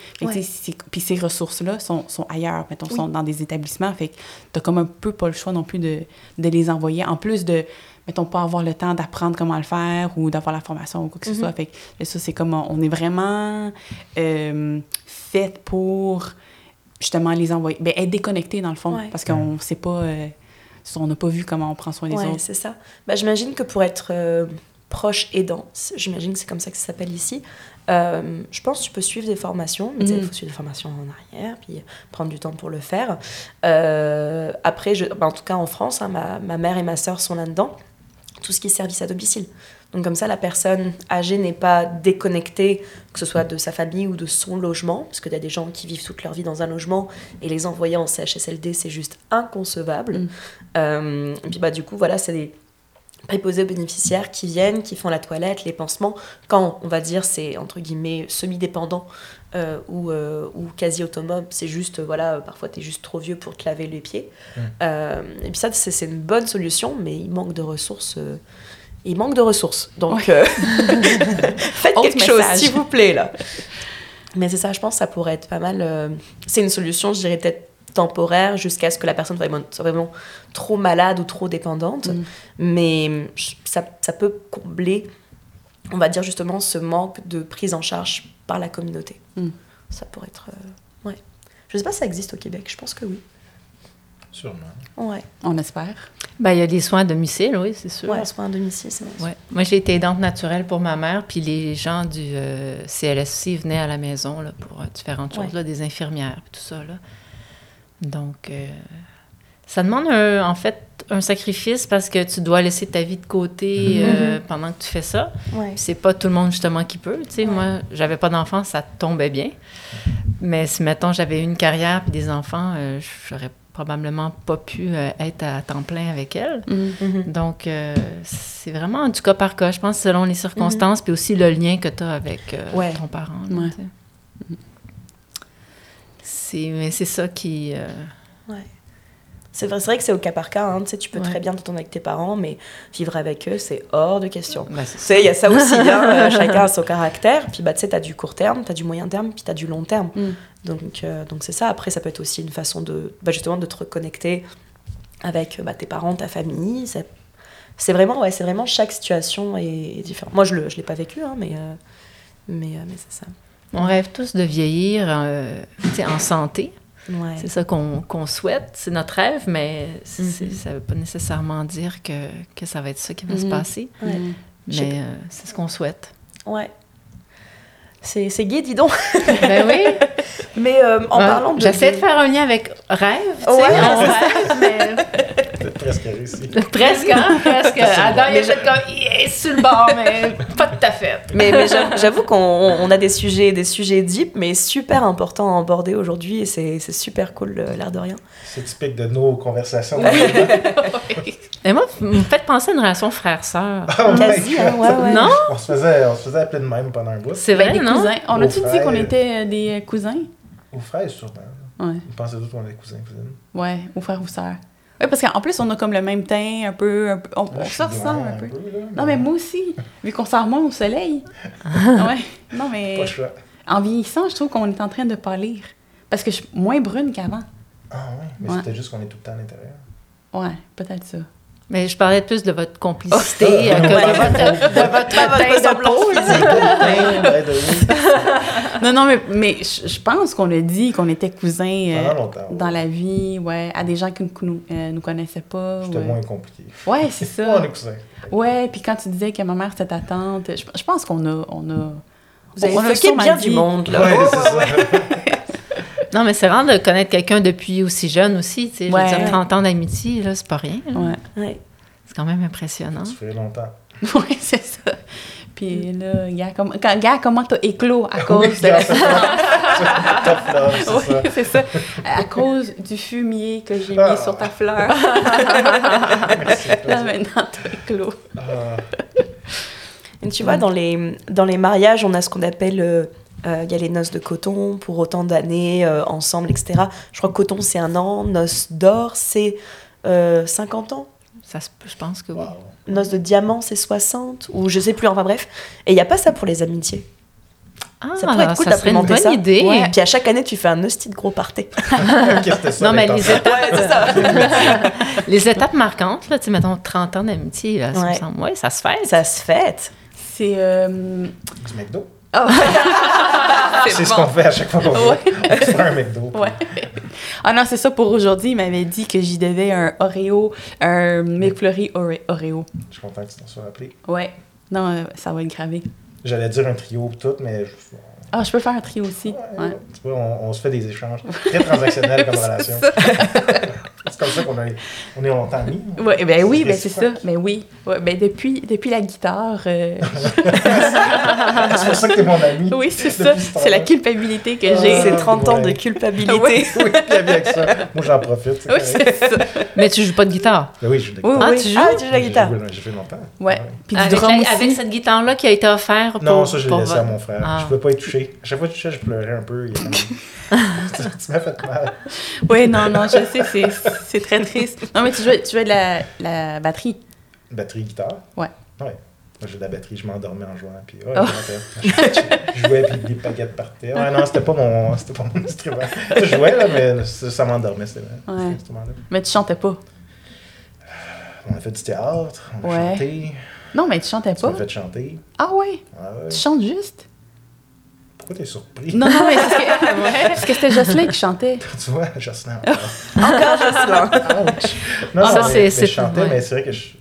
Puis ces ressources-là sont, sont ailleurs, mettons, sont dans des établissements. Fait que tu comme un peu pas le choix non plus de, de les envoyer. En plus de, mettons, pas avoir le temps d'apprendre comment le faire ou d'avoir la formation ou quoi que ce soit. Mhm. Fait que ça, c'est comme on est vraiment euh, fait pour justement les envoyer. Ben, être déconnecté, dans le fond, parce qu'on ne sait pas. Euh, on n'a pas vu comment on prend soin des autres. c'est ça. Ben, j'imagine que pour être euh, proche aidant, j'imagine que c'est comme ça que ça s'appelle ici, euh, je pense que tu peux suivre des formations, mais il mm. faut suivre des formations en arrière, puis prendre du temps pour le faire. après, je, ben, en tout cas en France, hein, ma, ma, mère et ma sœur sont là-dedans. Tout ce qui est service à domicile. Donc comme ça, la personne âgée n'est pas déconnectée, que ce soit de sa famille ou de son logement, parce qu'il y a des gens qui vivent toute leur vie dans un logement et les envoyer en CHSLD, c'est juste inconcevable. Mm. Euh, et puis bah du coup, voilà, c'est des préposés bénéficiaires qui viennent, qui font la toilette, les pansements, quand on va dire c'est entre guillemets semi-dépendant euh, ou, euh, ou, quasi autonome, c'est juste, voilà, parfois tu es juste trop vieux pour te laver les pieds. Mm. et puis ça, c'est une bonne solution, mais il manque de ressources il manque de ressources. Donc, euh, faites quelque chose, s'il vous plaît, là. Mais c'est ça, je pense ça pourrait être pas mal. Euh, c'est une solution, je dirais peut-être temporaire, jusqu'à ce que la personne soit vraiment, trop malade ou trop dépendante. Mm. Mais ça, ça, peut combler, on va dire justement, ce manque de prise en charge par la communauté. Mm. Ça pourrait être. Euh, ouais. Je sais pas si ça existe au Québec, je pense que oui. Sûrement. Ouais. On espère. Ben, il y a des soins à domicile, oui, c'est sûr. Oui, soins à domicile, c'est ouais. Moi, j'ai été aidante naturelle pour ma mère, puis les gens du euh, CLSC venaient à la maison là, pour euh, différentes choses, là, des infirmières, tout ça. Là. Donc, euh, ça demande en fait un sacrifice parce que tu dois laisser ta vie de côté mm-hmm. pendant que tu fais ça. Ouais. C'est pas tout le monde justement qui peut. Tu sais, moi, j'avais pas d'enfants, ça tombait bien. Mais si mettons j'avais une carrière puis des enfants, j'aurais probablement pas pu euh, être à temps plein avec elle. Mm-hmm. Donc, euh, c'est vraiment du cas par cas, je pense, selon les circonstances, puis aussi le lien que tu as avec euh, ton parent. C'est, c'est ça qui... Ouais. C'est vrai, vrai, que c'est au cas par cas. Hein, tu peux très bien t'entendre avec tes parents, mais vivre avec eux, c'est hors de question. Bah, il y a ça aussi. Hein, chacun a son caractère. Puis bah, tu as du court terme, tu as du moyen terme, puis tu as du long terme. Mm. Donc, euh, donc c'est ça. Après, ça peut être aussi une façon de, bah, justement, de te reconnecter avec bah, tes parents, ta famille. C'est vraiment, ouais, c'est vraiment chaque situation est, différente. Moi, je ne l'ai pas vécu, hein, mais, euh, mais, euh, mais c'est ça. On rêve tous de vieillir en santé. C'est ça qu'on souhaite, c'est notre rêve, mais mm-hmm. ça ne veut pas nécessairement dire que, que, ça va être ça qui va se mm-hmm. passer. Mais c'est ce qu'on souhaite. Ouais. C'est gai, dis donc. ben oui. Mais euh, en parlant de. J'essaie de faire un lien avec rêve. Tu sais, rêve, mais. presque réussi. Presque, hein? Presque. Adam, il est comme, il est sur le bord, mais pas tout à fait. Mais, mais j'avoue qu'on a des sujets, des sujets deep, mais super importants à aborder aujourd'hui et c'est super cool, l'air de rien. C'est typique de nos conversations. et moi, vous me faites penser à une relation frère-sœur. Oh Quasi, hein, ouais, ouais. Non? On se faisait, on se faisait appeler de même pendant un bout. C'est vrai, non? On a-tu dit qu'on était des euh, cousins? Aux frères, sûrement. Ouais. On pensait tous qu'on était cousins, cousines. Ouais, aux frères ou sœurs. Oui, parce qu'en plus, on a comme le même teint, un peu. Un peu on, on se ressemble un peu. non, mais moi aussi, vu qu'on sort moins au soleil. ouais. Non, mais. En vieillissant, je trouve qu'on est en train de pâlir. Parce que je suis moins brune qu'avant. Ah, ouais. Mais ouais. c'était juste qu'on est tout le temps à l'intérieur. Ouais, peut-être ça. Mais je parlais plus de votre complicité euh, que de votre, de votre de peau. non, non, mais, mais je, pense qu'on a dit qu'on était cousins euh, dans la vie, ouais, à des gens qui ne nous, euh, nous connaissaient pas. C'était moins compliqué. Ouais, c'est ça. on est cousins. Ouais, puis quand tu disais que ma mère c'était ta tante, je, pense qu'on a, on a... Vous avez on bien du monde, là. Ouais, c'est ça. Non, mais c'est rare de connaître quelqu'un depuis aussi jeune aussi. Tu sais, Je veux dire, 30 ans d'amitié, là, c'est pas rien. Ouais. C'est quand même impressionnant. Ça fait longtemps. oui, c'est ça. Puis là, gars, comme, gars comment t'as éclos à cause oui, de la... oui, c'est ça. À cause du fumier que j'ai mis ah. sur ta fleur. là, maintenant, t'as éclos. Ah. Et tu vois, dans les, dans les mariages, on a ce qu'on appelle... Euh, il y a les noces de coton pour autant d'années euh, ensemble, etc. Je crois que coton, c'est un an. Noces d'or, c'est 50 ans. Ça, je pense que oui. Noces de diamant, c'est 60, ou je sais plus, enfin bref. Et il n'y a pas ça pour les amitiés. Ah, ça pourrait être cool d'implémenter ça. idée. Ouais. Puis à chaque année, tu fais un hostie de gros party. non, mais les étapes, les étapes marquantes, là, tu sais, mettons 30 ans d'amitié, là, ça ouais. me semble, ouais, ça se fait. Ça se fait. C'est... Euh... Du McDo? Oh. c'est ce qu'on fait à chaque fois qu'on ouais. fait un McDo. Ouais. Ah non, c'est ça pour aujourd'hui. Il m'avait dit que j'y devais un Oreo, un McFlurry Oreo. Je suis content que tu t'en sois rappelé. Ouais. Non, euh, ça va être gravé. J'allais dire un trio tout, mais... Ah, je peux faire un trio aussi. Ouais, Tu vois, on, on, se fait des échanges. Très transactionnels comme relation. C'est comme ça qu'on on est longtemps mis. Ouais, ben oui, ben c'est ça. Mais ben oui. Ouais, ben depuis, depuis la guitare. Euh... c'est pour ça que t'es mon ami. Oui, c'est ça. C'est la culpabilité que j'ai. c'est 30 ans de culpabilité. oui, oui, puis avec ça. Moi, j'en profite. Oui, c'est ça. Mais tu joues pas de guitare? Ben oui, je joue de guitare. ah, tu joues, ah, tu joues de la guitare. J'ai fait longtemps. Ouais. Puis du avec, drum aussi. avec cette guitare-là qui a été offerte pour. Non, ça, je l'ai laissé à mon frère. Ah. Je pouvais pas y toucher. À chaque fois que je touchais, je pleurais un peu. tu m'as fait mal. Oui, non, non, je sais, c'est très triste. Non, mais tu jouais, tu jouais de la, la batterie. Batterie, guitare? Ouais. Ouais. Moi, j'ai de la batterie, je m'endormais en jouant. Puis, ouais, oh. je, jouais, puis des paquettes partaient. Ouais, non, c'était pas mon, c'était pas mon instrument. Je jouais, là, mais ça, ça m'endormait, c'était ouais. Mais tu chantais pas? On a fait du théâtre, on a ouais. chanté. Non, mais tu chantais pas? Tu m'as fait chanter. Ah ouais? ouais. Tu chantes juste? Pourquoi t'es surpris? Non, non, mais parce que, parce que c'était Jocelyn qui chantait. Tu vois, Jocelyn. Encore Jocelyn. non, ah, ça, c'est. Je chantais, ouais. mais c'est vrai que je...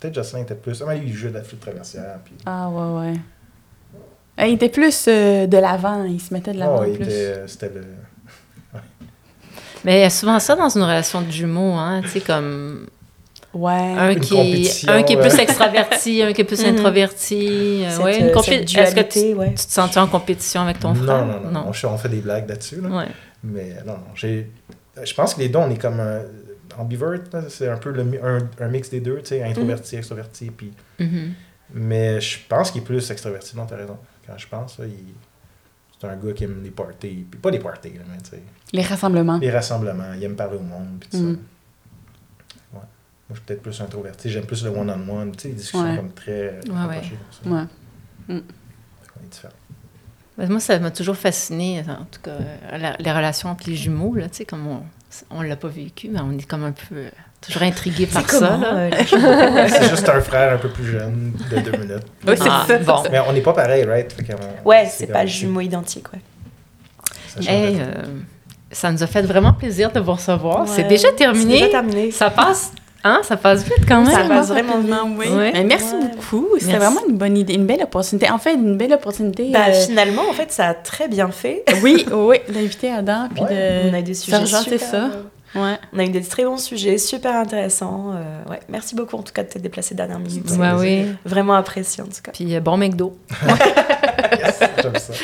peut-être Jocelyn était plus. Ah, mais il jouait de la flûte traversière. Puis... Ah, ouais, ouais. Il était plus euh, de l'avant, il se mettait de l'avant. Oh, plus. Était, c'était le. Mais il y a souvent ça dans une relation de jumeaux, hein, tu sais, comme Ouais. Un qui, est, un qui est plus extraverti, un qui est plus mhm. introverti. Euh, ouais, une compétition. Est-ce que tu, ouais. tu te sens en compétition avec ton frère? Non, non, non. On, fait des blagues là-dessus. Là. Ouais. Mais non, non. J'ai, je pense que les deux, on est comme un, ambivert. C'est un peu le, un, un, mix des deux, tu sais, introverti, mm extroverti. Puis... Mm-hmm. Mais je pense qu'il est plus extraverti. Non, t'as raison. Quand je pense, là, il... c'est un gars qui aime les parties. Puis pas les parties, là, mais tu sais. Les rassemblements. Les rassemblements. Il aime parler au monde. Puis tout mm. ça. Moi, je suis peut-être plus introverti. J'aime plus le one-on-one. Tu sais, les discussions ouais. comme très ouais, rapprochées. Ouais. ouais. Mm. On est différents. Ben, moi, ça m'a toujours fasciné, en tout cas, la, les relations entre les jumeaux, là, tu sais, comme on ne l'a pas vécu, mais on est comme un peu euh, toujours intrigué par ça. Euh, c'est juste un frère un peu plus jeune de deux minutes. Oui, c'est ah, ça. Bon. Mais on n'est pas pareil, right? Fait ouais, c'est pas jumeau identique, ouais. Ça, hey, euh, ça nous a fait vraiment plaisir de vous recevoir. Ouais. C'est déjà terminé. déjà terminé. Ça passe Hein, ça passe vite quand même. Ça passe vraiment bien, oui. Mais merci beaucoup. C'était vraiment une bonne idée, une belle opportunité. En fait, une belle opportunité. Bah, euh... Finalement, en fait, ça a très bien fait. Oui, oui, d'inviter Adam, puis ouais. de On a des sujets super... ça. Ouais. On a eu des très bons sujets, super intéressants. Euh, ouais. Merci beaucoup en tout cas de t'être déplacé dernière minute. Ouais, oui. Vraiment apprécié en tout cas. Puis euh, bon McDo. yes, j'aime ça.